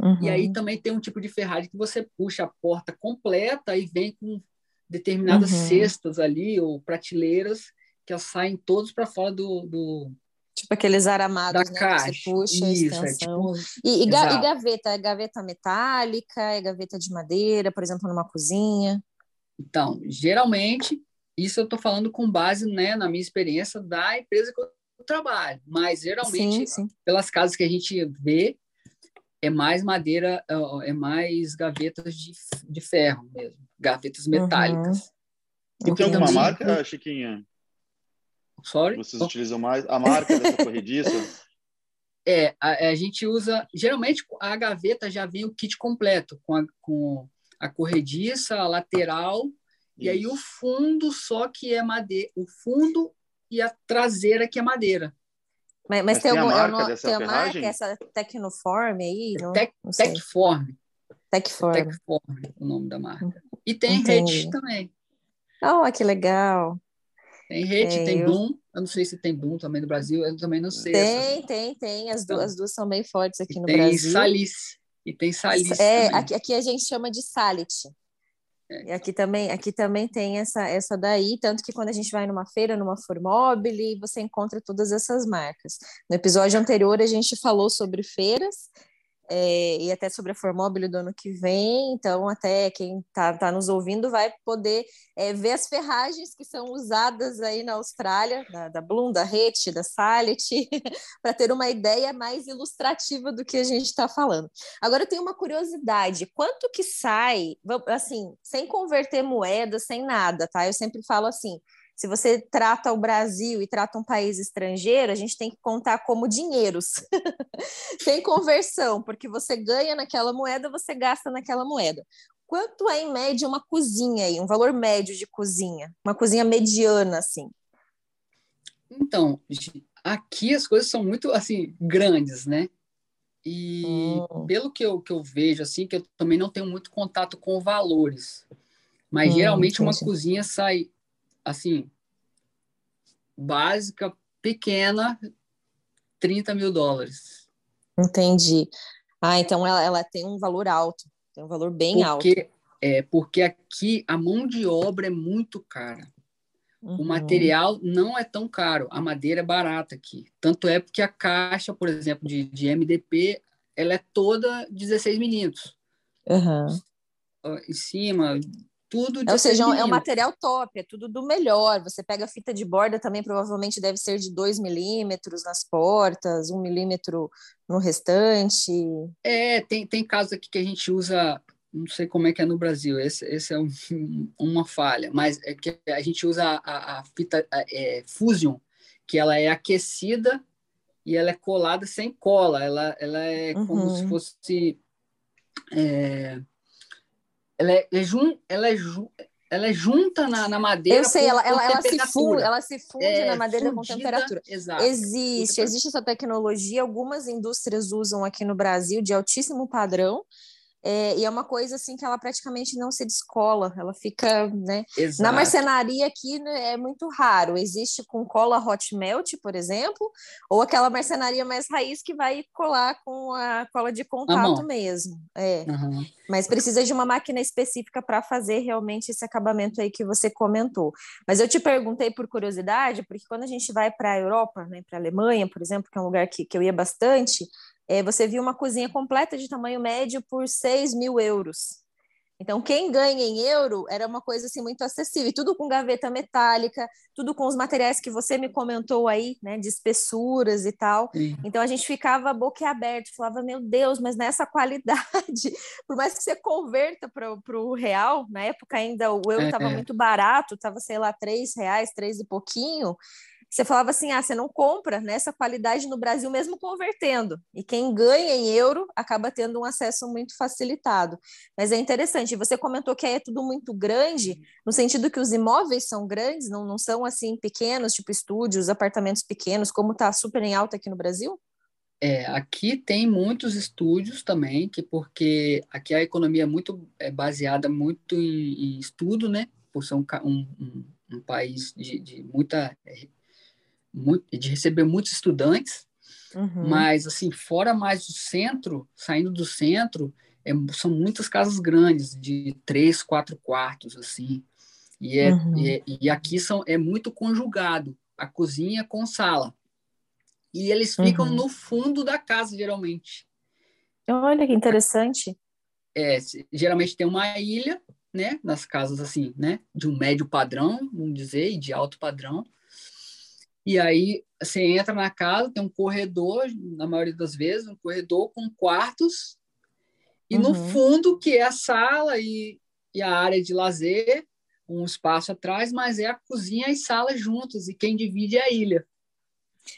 Uhum. E aí uhum. também tem um tipo de ferragem que você puxa a porta completa e vem com determinadas uhum. cestas ali, ou prateleiras, que elas saem todos para fora do, do, Tipo aqueles aramados, da né, caixa. você puxa Isso, a extensão. É tipo... e, e, e, gaveta? É gaveta metálica? É gaveta de madeira, por exemplo, numa cozinha? Então, geralmente, isso eu estou falando com base né, na minha experiência da empresa que eu trabalho. Mas, geralmente, sim, sim. pelas casas que a gente vê, é mais madeira, é mais gavetas de, de ferro mesmo. Gavetas uhum. metálicas. Uhum. E tem alguma marca, Chiquinha? Sorry? Vocês utilizam mais a marca dessa corrediça? É, a, a, gente usa. Geralmente a gaveta já vem o kit completo, com a, com a corrediça, a lateral, Isso. e aí o fundo só que é madeira. O fundo e a traseira que é madeira. Mas, mas, mas tem, tem, algum, a marca, dessa tem a marca, essa Tecnoform aí? Não, Tec, não Tecform. Tecform. Tecform, o nome da marca. E tem Entendi. rede também. Oh, que legal. Tem rede, tem, tem eu... Bloom. Eu não sei se tem Bloom também no Brasil, eu também não sei. Tem, tem, tem. As, então, duas, as duas são bem fortes aqui no tem Brasil. Tem Salice. E tem Salice. É, aqui, aqui, a gente chama de Salit. É. E aqui também, aqui também tem essa, essa daí, tanto que quando a gente vai numa feira, numa Formobile, você encontra todas essas marcas. No episódio anterior, a gente falou sobre feiras, é, e até sobre a Formobile do ano que vem. Então, até quem está tá nos ouvindo vai poder é, ver as ferragens que são usadas aí na Austrália, da, da Bloom, da Rete, da Salit, para ter uma ideia mais ilustrativa do que a gente está falando. Agora, eu tenho uma curiosidade: quanto que sai, assim, sem converter moeda, sem nada, tá? Eu sempre falo assim se você trata o Brasil e trata um país estrangeiro, a gente tem que contar como dinheiros, sem conversão, porque você ganha naquela moeda, você gasta naquela moeda. Quanto é, em média, uma cozinha aí, um valor médio de cozinha? Uma cozinha mediana, assim? Então, aqui as coisas são muito, assim, grandes, né? E hum. pelo que eu, que eu vejo, assim, que eu também não tenho muito contato com valores, mas hum, geralmente entendi. uma cozinha sai assim, básica, pequena, 30 mil dólares. Entendi. Ah, então ela, ela tem um valor alto, tem um valor bem porque, alto. É, porque aqui a mão de obra é muito cara. Uhum. O material não é tão caro, a madeira é barata aqui. Tanto é porque a caixa, por exemplo, de, de MDP, ela é toda 16 milímetros. Uhum. Em cima, tudo Ou seja, é um material top, é tudo do melhor. Você pega fita de borda também, provavelmente deve ser de 2 milímetros nas portas, 1 um milímetro no restante. É, tem, tem casos aqui que a gente usa, não sei como é que é no Brasil, esse, esse é um, uma falha, mas é que a gente usa a, a fita a, é, Fusion, que ela é aquecida e ela é colada sem cola, ela, ela é uhum. como se fosse. É, ela é, é, jun, ela é, jun, ela é junta na, na madeira. Eu sei, ela, ela, ela, se funde, ela se funde é, na madeira fundida, com temperatura. Exato. Existe, existe essa tecnologia. Algumas indústrias usam aqui no Brasil de altíssimo padrão. É, e é uma coisa assim que ela praticamente não se descola, ela fica, né? Exato. Na marcenaria aqui né, é muito raro. Existe com cola hot melt, por exemplo, ou aquela marcenaria mais raiz que vai colar com a cola de contato mesmo. É. Uhum. Mas precisa de uma máquina específica para fazer realmente esse acabamento aí que você comentou. Mas eu te perguntei por curiosidade, porque quando a gente vai para a Europa, né, para a Alemanha, por exemplo, que é um lugar que, que eu ia bastante, é, você viu uma cozinha completa de tamanho médio por 6 mil euros. Então, quem ganha em euro era uma coisa assim muito acessível, tudo com gaveta metálica, tudo com os materiais que você me comentou aí, né, de espessuras e tal. Sim. Então a gente ficava boquiaberto, falava, meu Deus, mas nessa qualidade, por mais que você converta para o real, na época ainda o euro estava é, é. muito barato, estava, sei lá, três reais, três e pouquinho você falava assim: ah, você não compra nessa qualidade no Brasil, mesmo convertendo. E quem ganha em euro acaba tendo um acesso muito facilitado. Mas é interessante, você comentou que é tudo muito grande, no sentido que os imóveis são grandes, não, não são assim pequenos, tipo estúdios, apartamentos pequenos, como está super em alta aqui no Brasil? É, aqui tem muitos estúdios também, que porque aqui a economia é muito é baseada muito em, em estudo, né? Por ser um, um, um país de, de muita muito, de receber muitos estudantes, uhum. mas assim fora mais do centro, saindo do centro, é, são muitas casas grandes de três, quatro quartos assim, e, é, uhum. e, é, e, aqui são é muito conjugado a cozinha com sala e eles ficam uhum. no fundo da casa geralmente. Olha que interessante. É, geralmente tem uma ilha, né, nas casas assim, né, de um médio padrão, vamos dizer, e de alto padrão. E aí você entra na casa, tem um corredor, na maioria das vezes, um corredor com quartos, e uhum. no fundo, que é a sala e, e a área de lazer, um espaço atrás, mas é a cozinha e sala juntos, e quem divide é a ilha.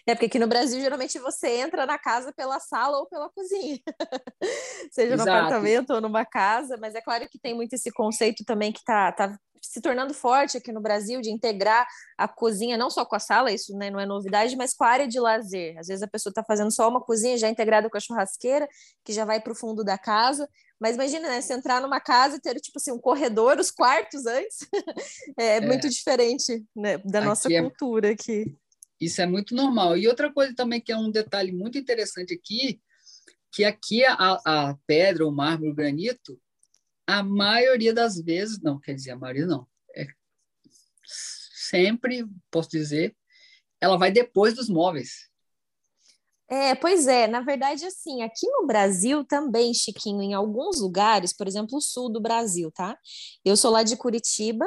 É porque aqui no Brasil geralmente você entra na casa pela sala ou pela cozinha, seja Exato. no apartamento ou numa casa, mas é claro que tem muito esse conceito também que está tá se tornando forte aqui no Brasil de integrar a cozinha não só com a sala, isso né, não é novidade, mas com a área de lazer. Às vezes a pessoa está fazendo só uma cozinha já integrada com a churrasqueira, que já vai para o fundo da casa. Mas imagina, né, se entrar numa casa e ter tipo assim um corredor, os quartos antes, é, é, muito diferente né, da aqui nossa é... cultura aqui. Isso é muito normal. E outra coisa também que é um detalhe muito interessante aqui, que aqui a, a pedra, o mármore, o granito, a maioria das vezes, não, quer dizer, a maioria não, é, sempre, posso dizer, ela vai depois dos móveis. É, pois é, na verdade, assim, aqui no Brasil também, Chiquinho, em alguns lugares, por exemplo, o sul do Brasil, tá? Eu sou lá de Curitiba,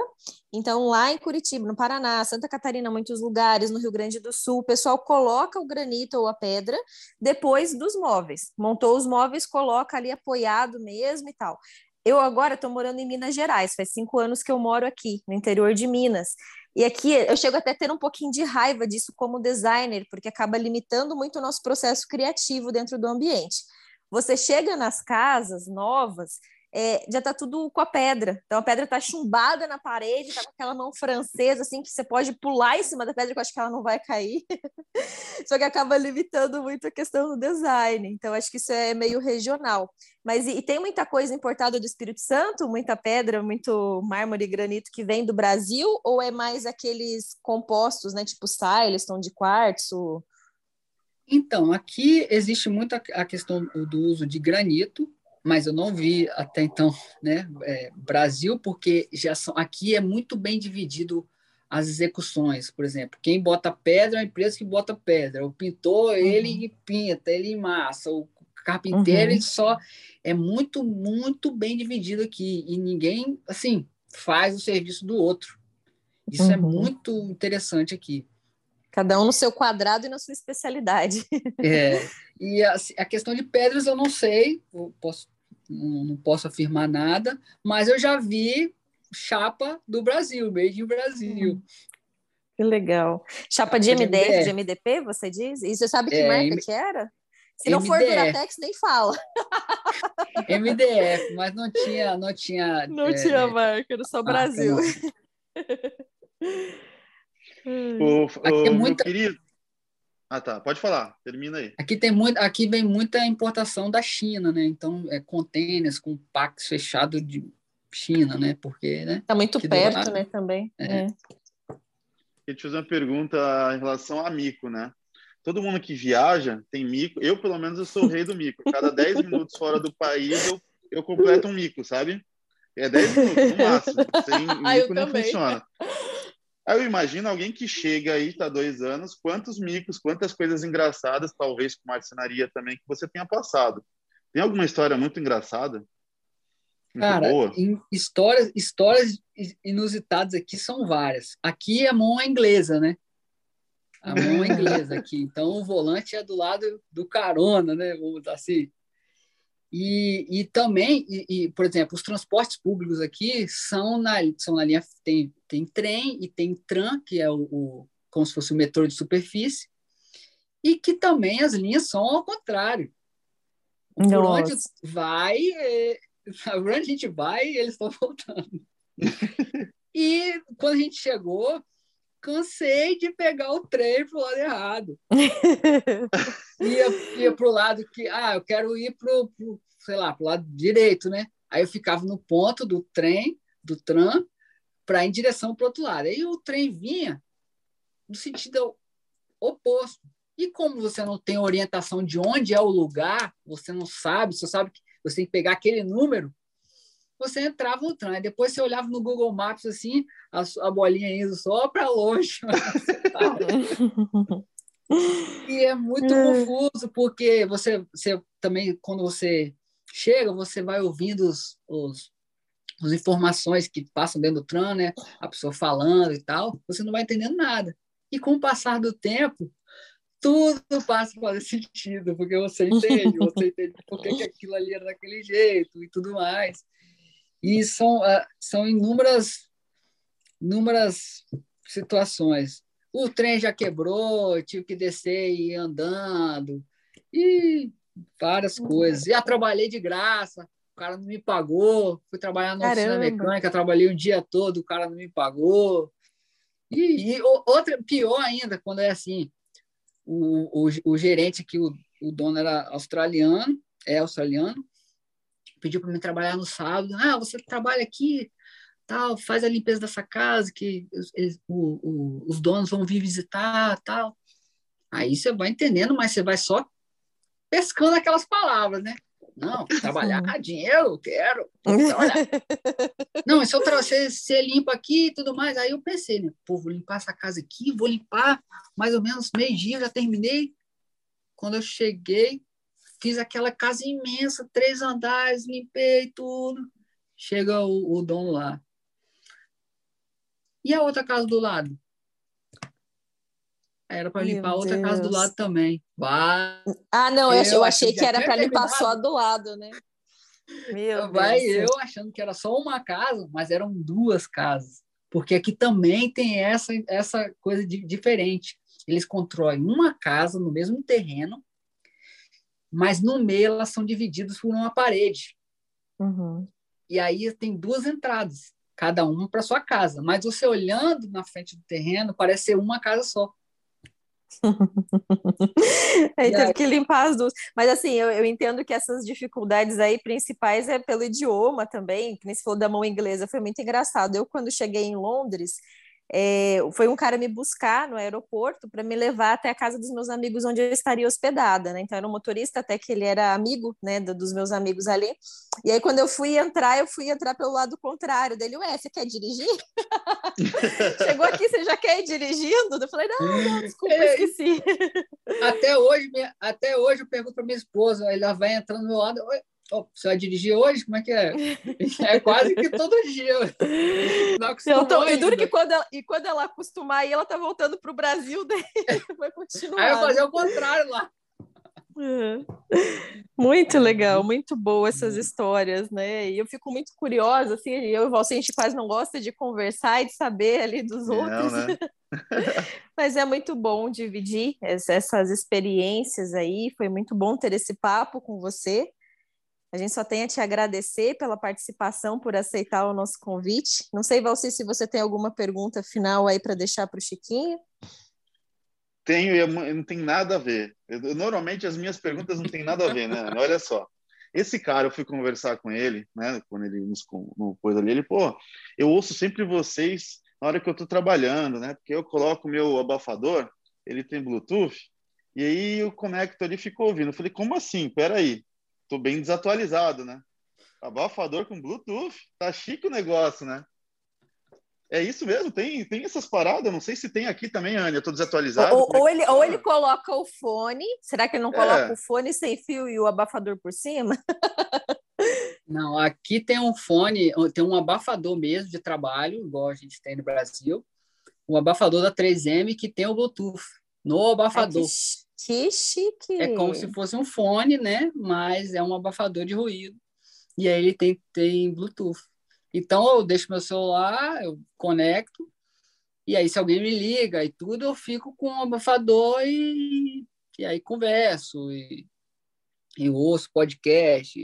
então lá em Curitiba, no Paraná, Santa Catarina, muitos lugares, no Rio Grande do Sul, o pessoal coloca o granito ou a pedra depois dos móveis. Montou os móveis, coloca ali apoiado mesmo e tal. Eu agora estou morando em Minas Gerais, faz cinco anos que eu moro aqui, no interior de Minas. E aqui eu chego até a ter um pouquinho de raiva disso como designer, porque acaba limitando muito o nosso processo criativo dentro do ambiente. Você chega nas casas novas é, já está tudo com a pedra. Então a pedra está chumbada na parede, está com aquela mão francesa, assim, que você pode pular em cima da pedra, que eu acho que ela não vai cair. Só que acaba limitando muito a questão do design. Então acho que isso é meio regional. Mas e, e, tem muita coisa importada do Espírito Santo, muita pedra, muito mármore e granito que vem do Brasil, ou é mais aqueles compostos, né, tipo Silestone de quartzo? Então, aqui existe muito a questão do uso de granito, mas eu não vi até então, né, é, Brasil, porque já são aqui é muito bem dividido as execuções, por exemplo, quem bota pedra é a empresa que bota pedra, o pintor uhum. ele pinta, ele massa, o carpinteiro uhum. ele só é muito muito bem dividido aqui e ninguém assim faz o serviço do outro. Isso é uhum. é muito interessante aqui. Cada um no seu quadrado e na sua especialidade. É. E a, a questão de pedras eu não sei, eu posso não, posso afirmar nada, mas eu já vi chapa do Brasil, made in Brasil. Hum, que legal. Chapa de MDF, MDF, de MDP, você diz? E você sabe que é, marca M... que era? Se não MDF. for Duratex, nem fala. MDF, mas não tinha, não tinha. Não é, tinha marca, era só Brasil. o, o, é muita... querido, Ah, tá. Pode falar. Termina aí. Aqui tem muito, aqui vem muita importação da China, né? Então, é contêineres com packs fechados de China, né? Porque, né? Tá muito perto, né? Também. É. é. Queria te fazer uma pergunta em relação a mico, né? Todo mundo que viaja tem mico. Eu, pelo menos, eu sou o rei do mico. Cada 10 minutos fora do país, eu, eu completo um mico, sabe? É 10 minutos, no máximo. Sem ah, mico não funciona. Aí eu imagino alguém que chega aí, tá dois anos, quantos micos, quantas coisas engraçadas, talvez com marcenaria também, que você tenha passado. Tem alguma história muito engraçada? Muito Cara, histórias, histórias inusitadas aqui são várias. Aqui a mão é inglesa, né? A mão é inglesa aqui. Então o volante é do lado do carona, né? Vamos assim. E, e também, e, e, por exemplo, os transportes públicos aqui são na, são na linha, tem, tem trem e tem tram, que é o, o como se fosse o metrô de superfície, e que também as linhas são ao contrário. Por onde vai, é, por onde a gente vai, eles estão voltando. e quando a gente chegou, cansei de pegar o trem pro lado errado. ia, ia pro lado que, ah, eu quero ir pro, pro sei lá, pro lado direito, né? Aí eu ficava no ponto do trem, do tram, para ir em direção para outro lado. Aí o trem vinha no sentido oposto. E como você não tem orientação de onde é o lugar, você não sabe, você sabe que você tem que pegar aquele número, você entrava no trem. Depois você olhava no Google Maps assim, a, a bolinha indo só para longe. e é muito é. confuso, porque você, você também, quando você chega, você vai ouvindo os, os, as informações que passam dentro do trem, né? A pessoa falando e tal, você não vai entendendo nada. E com o passar do tempo, tudo passa a fazer sentido, porque você entende, você entende por que aquilo ali era daquele jeito e tudo mais. E são, uh, são inúmeras, inúmeras situações. O trem já quebrou, tive que descer e ir andando, e várias coisas. Já trabalhei de graça, o cara não me pagou. Fui trabalhar na oficina mecânica, trabalhei o dia todo, o cara não me pagou. E, e outra, pior ainda, quando é assim, o, o, o gerente que o, o dono era australiano, é australiano, pediu para mim trabalhar no sábado. Ah, você trabalha aqui, tal, faz a limpeza dessa casa que eles, o, o, os donos vão vir visitar, tal. Aí você vai entendendo, mas você vai só pescando aquelas palavras, né? Não, trabalhar, dinheiro, quero. Não, se eu você, você limpa aqui e tudo mais. Aí eu pensei, né? Pô, vou limpar essa casa aqui, vou limpar mais ou menos meio dia, já terminei. Quando eu cheguei, fiz aquela casa imensa, três andares, limpei tudo. Chega o, o dono lá. E a outra casa do lado? Era para limpar Deus. outra casa do lado também. Vai. Ah, não, eu, eu achei que era para limpar só do lado, né? Meu Vai Deus. eu achando que era só uma casa, mas eram duas casas. Porque aqui também tem essa, essa coisa de, diferente. Eles constroem uma casa no mesmo terreno, mas no meio elas são divididas por uma parede. Uhum. E aí tem duas entradas, cada uma para sua casa. Mas você olhando na frente do terreno, parece ser uma casa só. aí teve que limpar as duas. Mas assim, eu, eu, entendo que essas dificuldades aí principais é pelo idioma também, que nem se falou da mão inglesa, foi muito engraçado. Eu, quando cheguei em Londres, é, foi um cara me buscar no aeroporto para me levar até a casa dos meus amigos onde eu estaria hospedada, né? Então era um motorista até que ele era amigo, né, dos meus amigos ali. E aí quando eu fui entrar, eu fui entrar pelo lado contrário dele. Ué, você quer dirigir? Chegou aqui, você já quer ir dirigindo? Eu falei, não, não desculpa, é, esqueci. até hoje, até hoje eu pergunto para minha esposa, ela vai entrando do meu lado, Oh, você vai dirigir hoje? Como é que é? É quase que todo dia. Não tô, e duro que quando ela, e quando ela acostumar aí, ela tá voltando para o Brasil, daí vai continuar. Aí vai fazer o contrário lá. É. Muito legal, muito boa essas histórias, né? E eu fico muito curiosa, assim, eu e você, a gente quase não gosta de conversar e de saber ali dos não, outros. Né? Mas é muito bom dividir essas experiências aí, foi muito bom ter esse papo com você. A gente só tem a te agradecer pela participação, por aceitar o nosso convite. Não sei, Valci, se você tem alguma pergunta final aí para deixar para o Chiquinho. Tenho e não tem nada a ver. Eu, normalmente as minhas perguntas não têm nada a ver, né? Olha só. Esse cara, eu fui conversar com ele, né? Quando ele nos pôs ali, ele, pô, eu ouço sempre vocês na hora que eu estou trabalhando, né? Porque eu coloco meu abafador, ele tem Bluetooth, e aí o conecto ali ficou ouvindo. Eu falei, como assim? Peraí, tô bem desatualizado, né? Abafador com Bluetooth, tá chique o negócio, né? É isso mesmo, tem, tem essas paradas. Não sei se tem aqui também, Anne. Eu tô desatualizado. Ou, ou, ele, ou ele coloca o fone. Será que ele não coloca é. o fone sem fio e o abafador por cima? Não, aqui tem um fone, tem um abafador mesmo de trabalho, igual a gente tem no Brasil. Um abafador da 3M que tem o Bluetooth no abafador. Ai, que, que chique! É como se fosse um fone, né? Mas é um abafador de ruído. E aí ele tem, tem Bluetooth. Então eu deixo meu celular, eu conecto, e aí se alguém me liga e tudo, eu fico com o abafador e, e aí converso, e, e ouço podcast,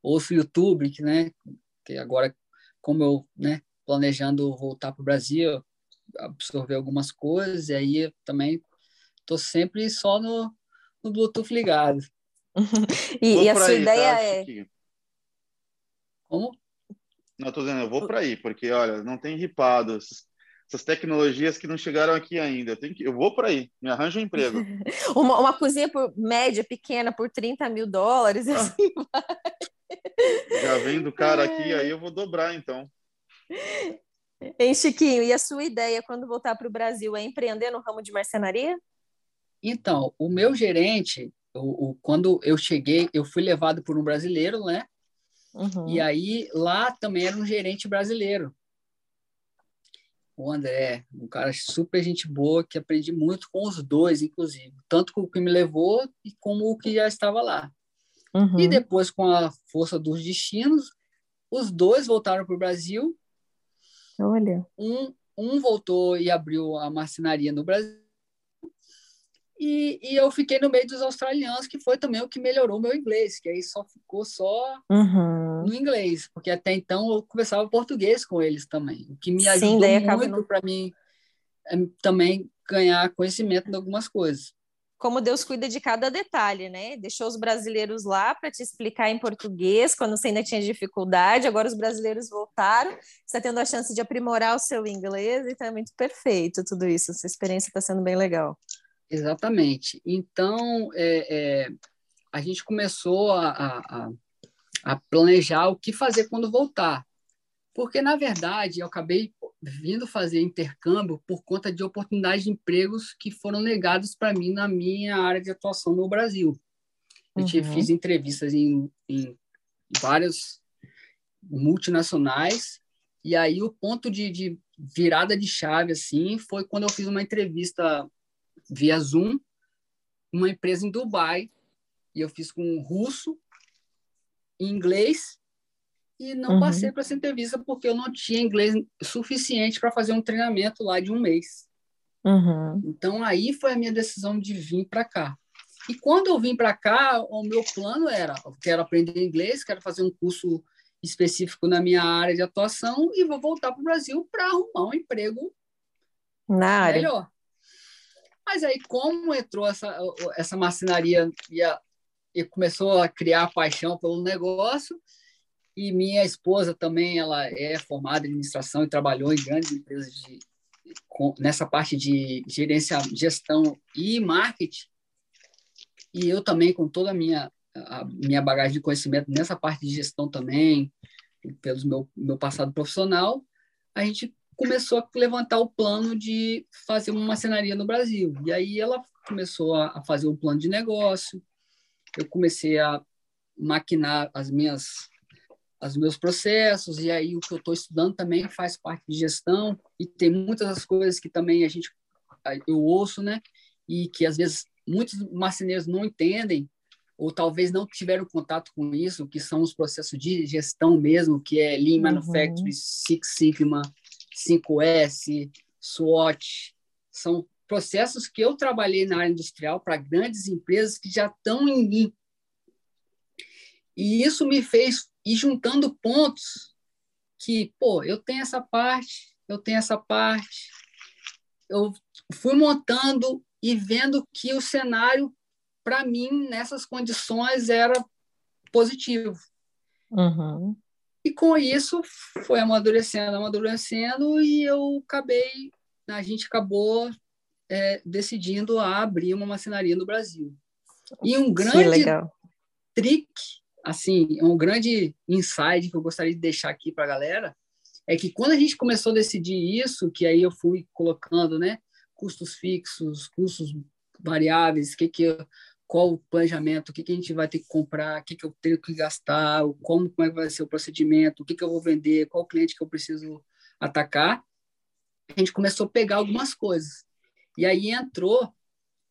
ouço YouTube, né, que agora, como eu, né, planejando voltar para o Brasil, absorver algumas coisas, e aí também estou sempre só no, no Bluetooth ligado. e, e, a sua aí, ideia tá, é... Como? Não, estou dizendo, eu vou para aí, porque, olha, não tem ripado. Essas tecnologias que não chegaram aqui ainda. Eu, tenho que, eu vou para aí, me arranja um emprego. uma, uma cozinha por, média, pequena, por 30 mil dólares, ah. assim vai. Já vem do cara aqui, aí eu vou dobrar, então. Hein, Chiquinho, e a sua ideia quando voltar para o Brasil é empreender no ramo de marcenaria? Então, o meu gerente, o, o, quando eu cheguei, eu fui levado por um brasileiro, né? Uhum. E aí lá também era um gerente brasileiro. O André, um cara super gente boa, que aprendi muito com os dois, inclusive. Tanto com o que me levou e como o que já estava lá. Uhum. E depois, com a força dos destinos, os dois voltaram para o Brasil. Olha. Um, um voltou e abriu a marcenaria no Brasil e, e, eu fiquei no meio dos australianos, que foi também o que melhorou meu inglês, que aí só ficou só uhum. no inglês, porque até então eu conversava português com eles também, o que me ajudou Sim, muito no... para mim é, também ganhar conhecimento de algumas coisas. Como Deus cuida de cada detalhe, né? Deixou os brasileiros lá para te explicar em português quando você ainda tinha dificuldade. Agora os brasileiros voltaram, você está tendo a chance de aprimorar o seu inglês, então é muito perfeito tudo isso. Essa experiência está sendo bem legal. Exatamente. Então, é, é, a gente começou a, a, a, planejar o que fazer quando voltar. Porque, na verdade, eu acabei vindo fazer intercâmbio por conta de oportunidades de empregos que foram negados para mim na minha área de atuação no Brasil. Eu uhum. fiz entrevistas em, em várias multinacionais, e aí o ponto de, de virada de chave assim foi quando eu fiz uma entrevista via Zoom, uma empresa em Dubai, e eu fiz com um russo, em inglês, e não uhum. passei para essa entrevista porque eu não tinha inglês suficiente para fazer um treinamento lá de um mês. Uhum. Então aí foi a minha decisão de vir para cá. E quando eu vim para cá, o meu plano era: quero aprender inglês, quero fazer um curso específico na minha área de atuação e vou voltar para o Brasil para arrumar um emprego na área. melhor. Mas aí, como entrou essa, essa marcenaria e, a, e começou a criar paixão pelo negócio, e minha esposa também ela é formada em administração e trabalhou em grandes empresas de, nessa parte de gerência, gestão e marketing. E eu também, com toda a minha, a minha bagagem de conhecimento nessa parte de gestão também, pelo meu, meu passado profissional, a gente começou a levantar o plano de fazer uma marcenaria no Brasil. E aí ela começou a, fazer um plano de negócio, eu comecei a maquinar as minhas os meus processos e aí o que eu estou estudando também faz parte de gestão e tem muitas das coisas que também a gente eu ouço né e que às vezes muitos marceneiros não entendem ou talvez não tiveram contato com isso que são os processos de gestão mesmo que é Lean uhum. Manufacturing Six Sigma 5S, SWOT, são processos que eu trabalhei na área industrial para grandes empresas que já estão em mim. E isso me fez ir juntando pontos que, pô, eu tenho essa parte, eu tenho essa parte. Eu fui montando e vendo que o cenário, para mim, nessas condições, era positivo. Uhum. E com isso foi amadurecendo, amadurecendo, e eu acabei, a gente acabou é, decidindo abrir uma marcenaria no Brasil. E um grande trick, assim, um grande insight que eu gostaria de deixar aqui para a galera, é que quando a gente começou a decidir isso, que aí eu fui colocando, né, custos fixos, custos variáveis, que que qual o planejamento, o que, que a gente vai ter que comprar, o que, que eu tenho que gastar, como, como é que vai ser o procedimento, o que, que eu vou vender, qual cliente que eu preciso atacar, a gente começou a pegar algumas coisas. E aí entrou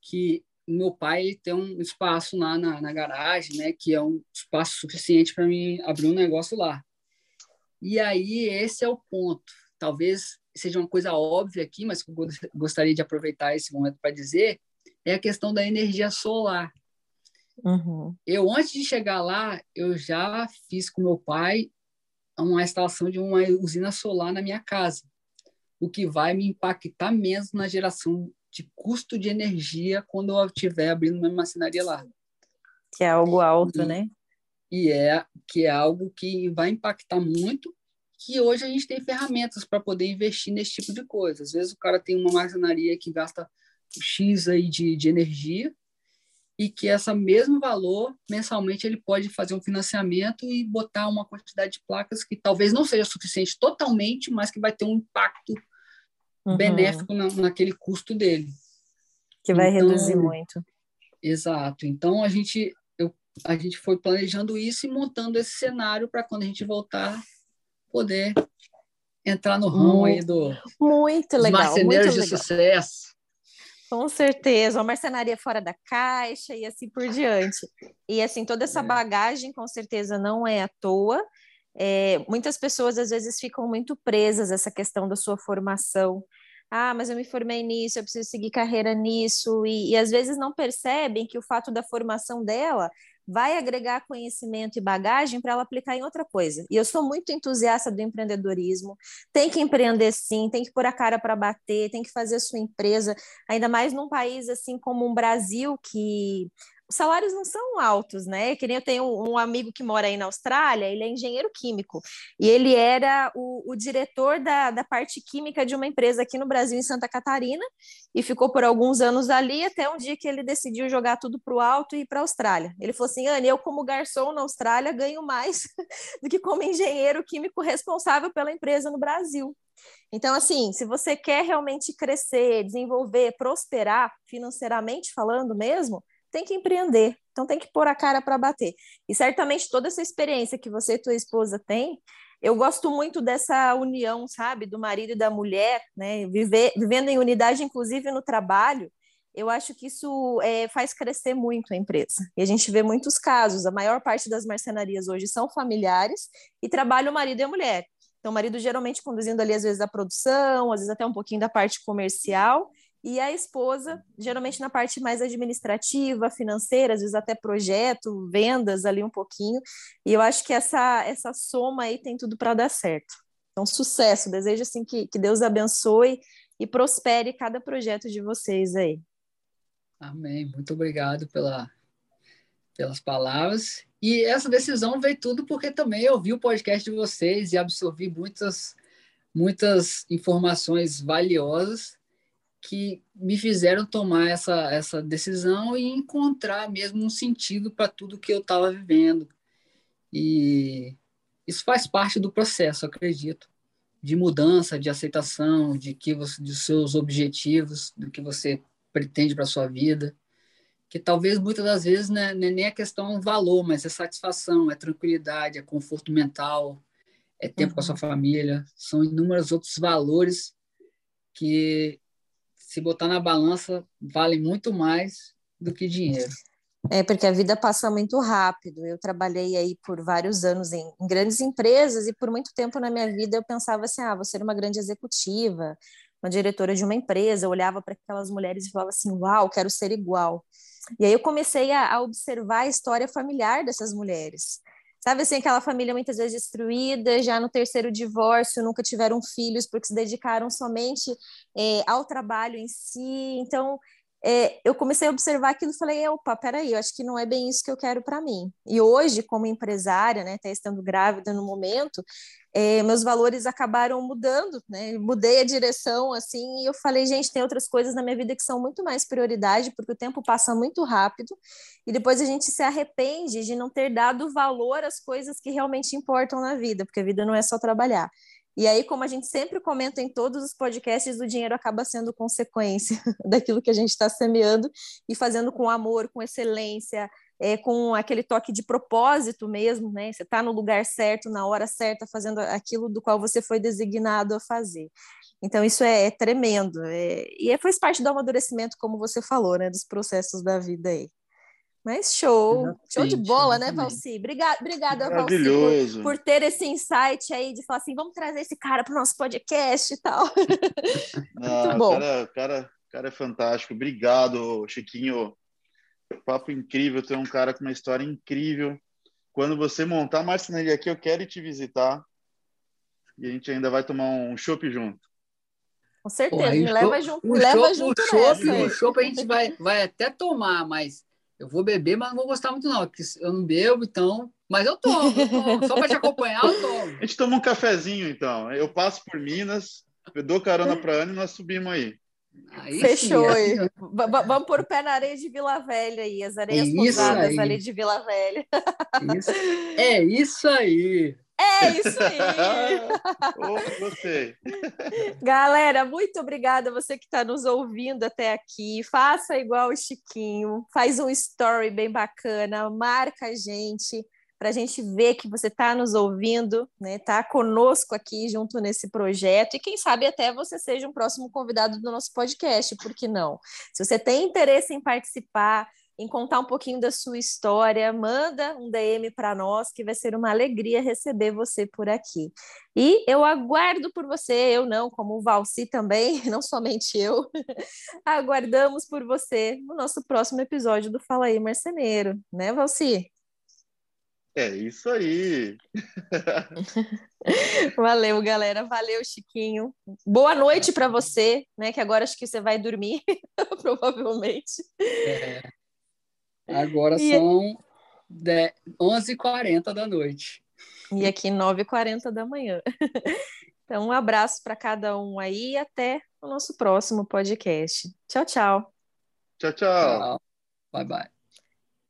que meu pai tem um espaço lá na, na garagem, né, que é um espaço suficiente para mim abrir um negócio lá. E aí esse é o ponto. Talvez seja uma coisa óbvia aqui, mas eu gostaria de aproveitar esse momento para dizer, é a questão da energia solar. Uhum. Eu, antes de chegar lá, eu já fiz com meu pai uma instalação de uma usina solar na minha casa, o que vai me impactar menos na geração de custo de energia quando eu estiver abrindo uma maquinaria lá. Que é algo alto, e, né? E é que é algo que vai impactar muito, que hoje a gente tem ferramentas para poder investir nesse tipo de coisa. Às vezes o cara tem uma marcenaria que gasta X aí de, de energia e que essa mesmo valor mensalmente ele pode fazer um financiamento e botar uma quantidade de placas que talvez não seja suficiente totalmente, mas que vai ter um impacto uhum. benéfico na, naquele custo dele. Que vai então, reduzir muito. Exato. Então a gente eu, a gente foi planejando isso e montando esse cenário para quando a gente voltar poder entrar no ramo aí do muito legal, marceneiros de legal. sucesso. Com certeza, uma marcenaria fora da caixa e assim por diante. E assim, toda essa é. bagagem com certeza não é à toa. É, muitas pessoas às vezes ficam muito presas a essa questão da sua formação. Ah, mas eu me formei nisso, eu preciso seguir carreira nisso, e, e às vezes não percebem que o fato da formação dela vai agregar conhecimento e bagagem para ela aplicar em outra coisa. E eu sou muito entusiasta do empreendedorismo. Tem que empreender sim, tem que pôr a cara para bater, tem que fazer a sua empresa, ainda mais num país assim como o Brasil que salários não são altos, né? Que nem eu tenho um amigo que mora aí na Austrália, ele é engenheiro químico, e ele era o, o, diretor da, da parte química de uma empresa aqui no Brasil, em Santa Catarina, e ficou por alguns anos ali, até um dia que ele decidiu jogar tudo para o alto e ir para a Austrália. Ele falou assim: Anne, eu, como garçom na Austrália, ganho mais do que como engenheiro químico responsável pela empresa no Brasil. Então, assim, se você quer realmente crescer, desenvolver, prosperar financeiramente falando mesmo, tem que empreender, então tem que pôr a cara para bater. E certamente toda essa experiência que você e tua esposa têm, eu gosto muito dessa união, sabe, do marido e da mulher, né, Viver, vivendo em unidade, inclusive no trabalho, eu acho que isso é, faz crescer muito a empresa. E a gente vê muitos casos, a maior parte das marcenarias hoje são familiares e trabalham o marido e a mulher. Então, o marido geralmente conduzindo ali, às vezes, a produção, às vezes até um pouquinho da parte comercial, e a esposa, geralmente na parte mais administrativa, financeira, às vezes até projeto, vendas ali um pouquinho. E eu acho que essa, essa soma aí tem tudo para dar certo. Então, sucesso. Desejo assim que, que Deus abençoe e prospere cada projeto de vocês aí. Amém. Muito obrigado pela, pelas palavras. E essa decisão veio tudo porque também eu vi o podcast de vocês e absorvi muitas, muitas informações valiosas que me fizeram tomar essa, essa decisão e encontrar mesmo um sentido para tudo que eu estava vivendo. E isso faz parte do processo, acredito, de mudança, de aceitação, de que você, de seus objetivos, do que você pretende para sua vida, que talvez muitas das vezes né, não é nem a questão valor, mas é satisfação, é tranquilidade, é conforto mental, é tempo uhum. com a sua uhum. família, são inúmeros outros valores que se botar na balança, vale muito mais do que dinheiro. É, porque a vida passa muito rápido. Eu trabalhei aí por vários anos em, em, grandes empresas e por muito tempo na minha vida eu pensava assim: ah, vou ser uma grande executiva, uma diretora de uma empresa. Eu olhava para aquelas mulheres e falava assim: uau, quero ser igual. E aí eu comecei a, a observar a história familiar dessas mulheres. Sabe assim, aquela família muitas vezes destruída, já no terceiro divórcio, nunca tiveram filhos porque se dedicaram somente é, ao trabalho em si. Então, é, eu comecei a observar aquilo e falei, opa, peraí, eu acho que não é bem isso que eu quero para mim. E hoje, como empresária, né, até estando grávida no momento, é, meus valores acabaram mudando, né? Mudei a direção, assim, e eu falei, gente, tem outras coisas na minha vida que são muito mais prioridade, porque o tempo passa muito rápido, e depois a gente se arrepende de não ter dado valor às coisas que realmente importam na vida, porque a vida não é só trabalhar. E aí, como a gente sempre comenta em todos os podcasts, o dinheiro acaba sendo consequência daquilo que a gente está semeando e fazendo com amor, com excelência, é, com aquele toque de propósito mesmo, né? Você está no lugar certo, na hora certa, fazendo aquilo do qual você foi designado a fazer. Então, isso é, é tremendo. É, e é, faz parte do amadurecimento, como você falou, né? Dos processos da vida aí. Mas show, exatamente, show de bola, né, Valci? Obrigada, obrigada Valci, por, por, ter esse insight aí de falar assim, vamos trazer esse cara para o nosso podcast e tal. Ah, Muito bom. Cara, cara, cara é fantástico. Obrigado, Chiquinho. Papo incrível, tem um cara com uma história incrível. Quando você montar a marcenaria aqui, eu quero ir te visitar. E a gente ainda vai tomar um chopp junto. Com certeza, Pô, me leva junto, me leva junto o chopp, O chopp a gente vai, vai até tomar, mas eu vou beber, mas não vou gostar muito, não, porque eu não bebo, então. Mas eu tomo, eu tomo. só para te acompanhar, eu tomo. A gente toma um cafezinho, então. Eu passo por Minas, eu dou carona para Ana e nós subimos aí. aí Fechou. Sim, aí. Vamos pôr o pé na areia de Vila Velha aí, as areias pousadas ali de Vila Velha. Isso. É isso aí. É isso aí! oh, gostei! Galera, muito obrigada você que está nos ouvindo até aqui. Faça igual o Chiquinho, faz um story bem bacana, marca a gente para a gente ver que você está nos ouvindo, né? Tá conosco aqui junto nesse projeto e quem sabe até você seja um próximo convidado do nosso podcast, por que não? Se você tem interesse em participar, em contar um pouquinho da sua história, manda um DM para nós, que vai ser uma alegria receber você por aqui. E eu aguardo por você, eu não, como o Valci também, não somente eu, aguardamos por você no nosso próximo episódio do Fala aí Marceneiro, né, Valci? É isso aí. Valeu, galera. Valeu, Chiquinho. Boa noite para você, né? Que agora acho que você vai dormir, provavelmente. É. Agora e... são 11h40 da noite. E aqui 9h40 da manhã. Então, um abraço para cada um aí e até o nosso próximo podcast. Tchau, tchau. Tchau, tchau. tchau. Bye, bye.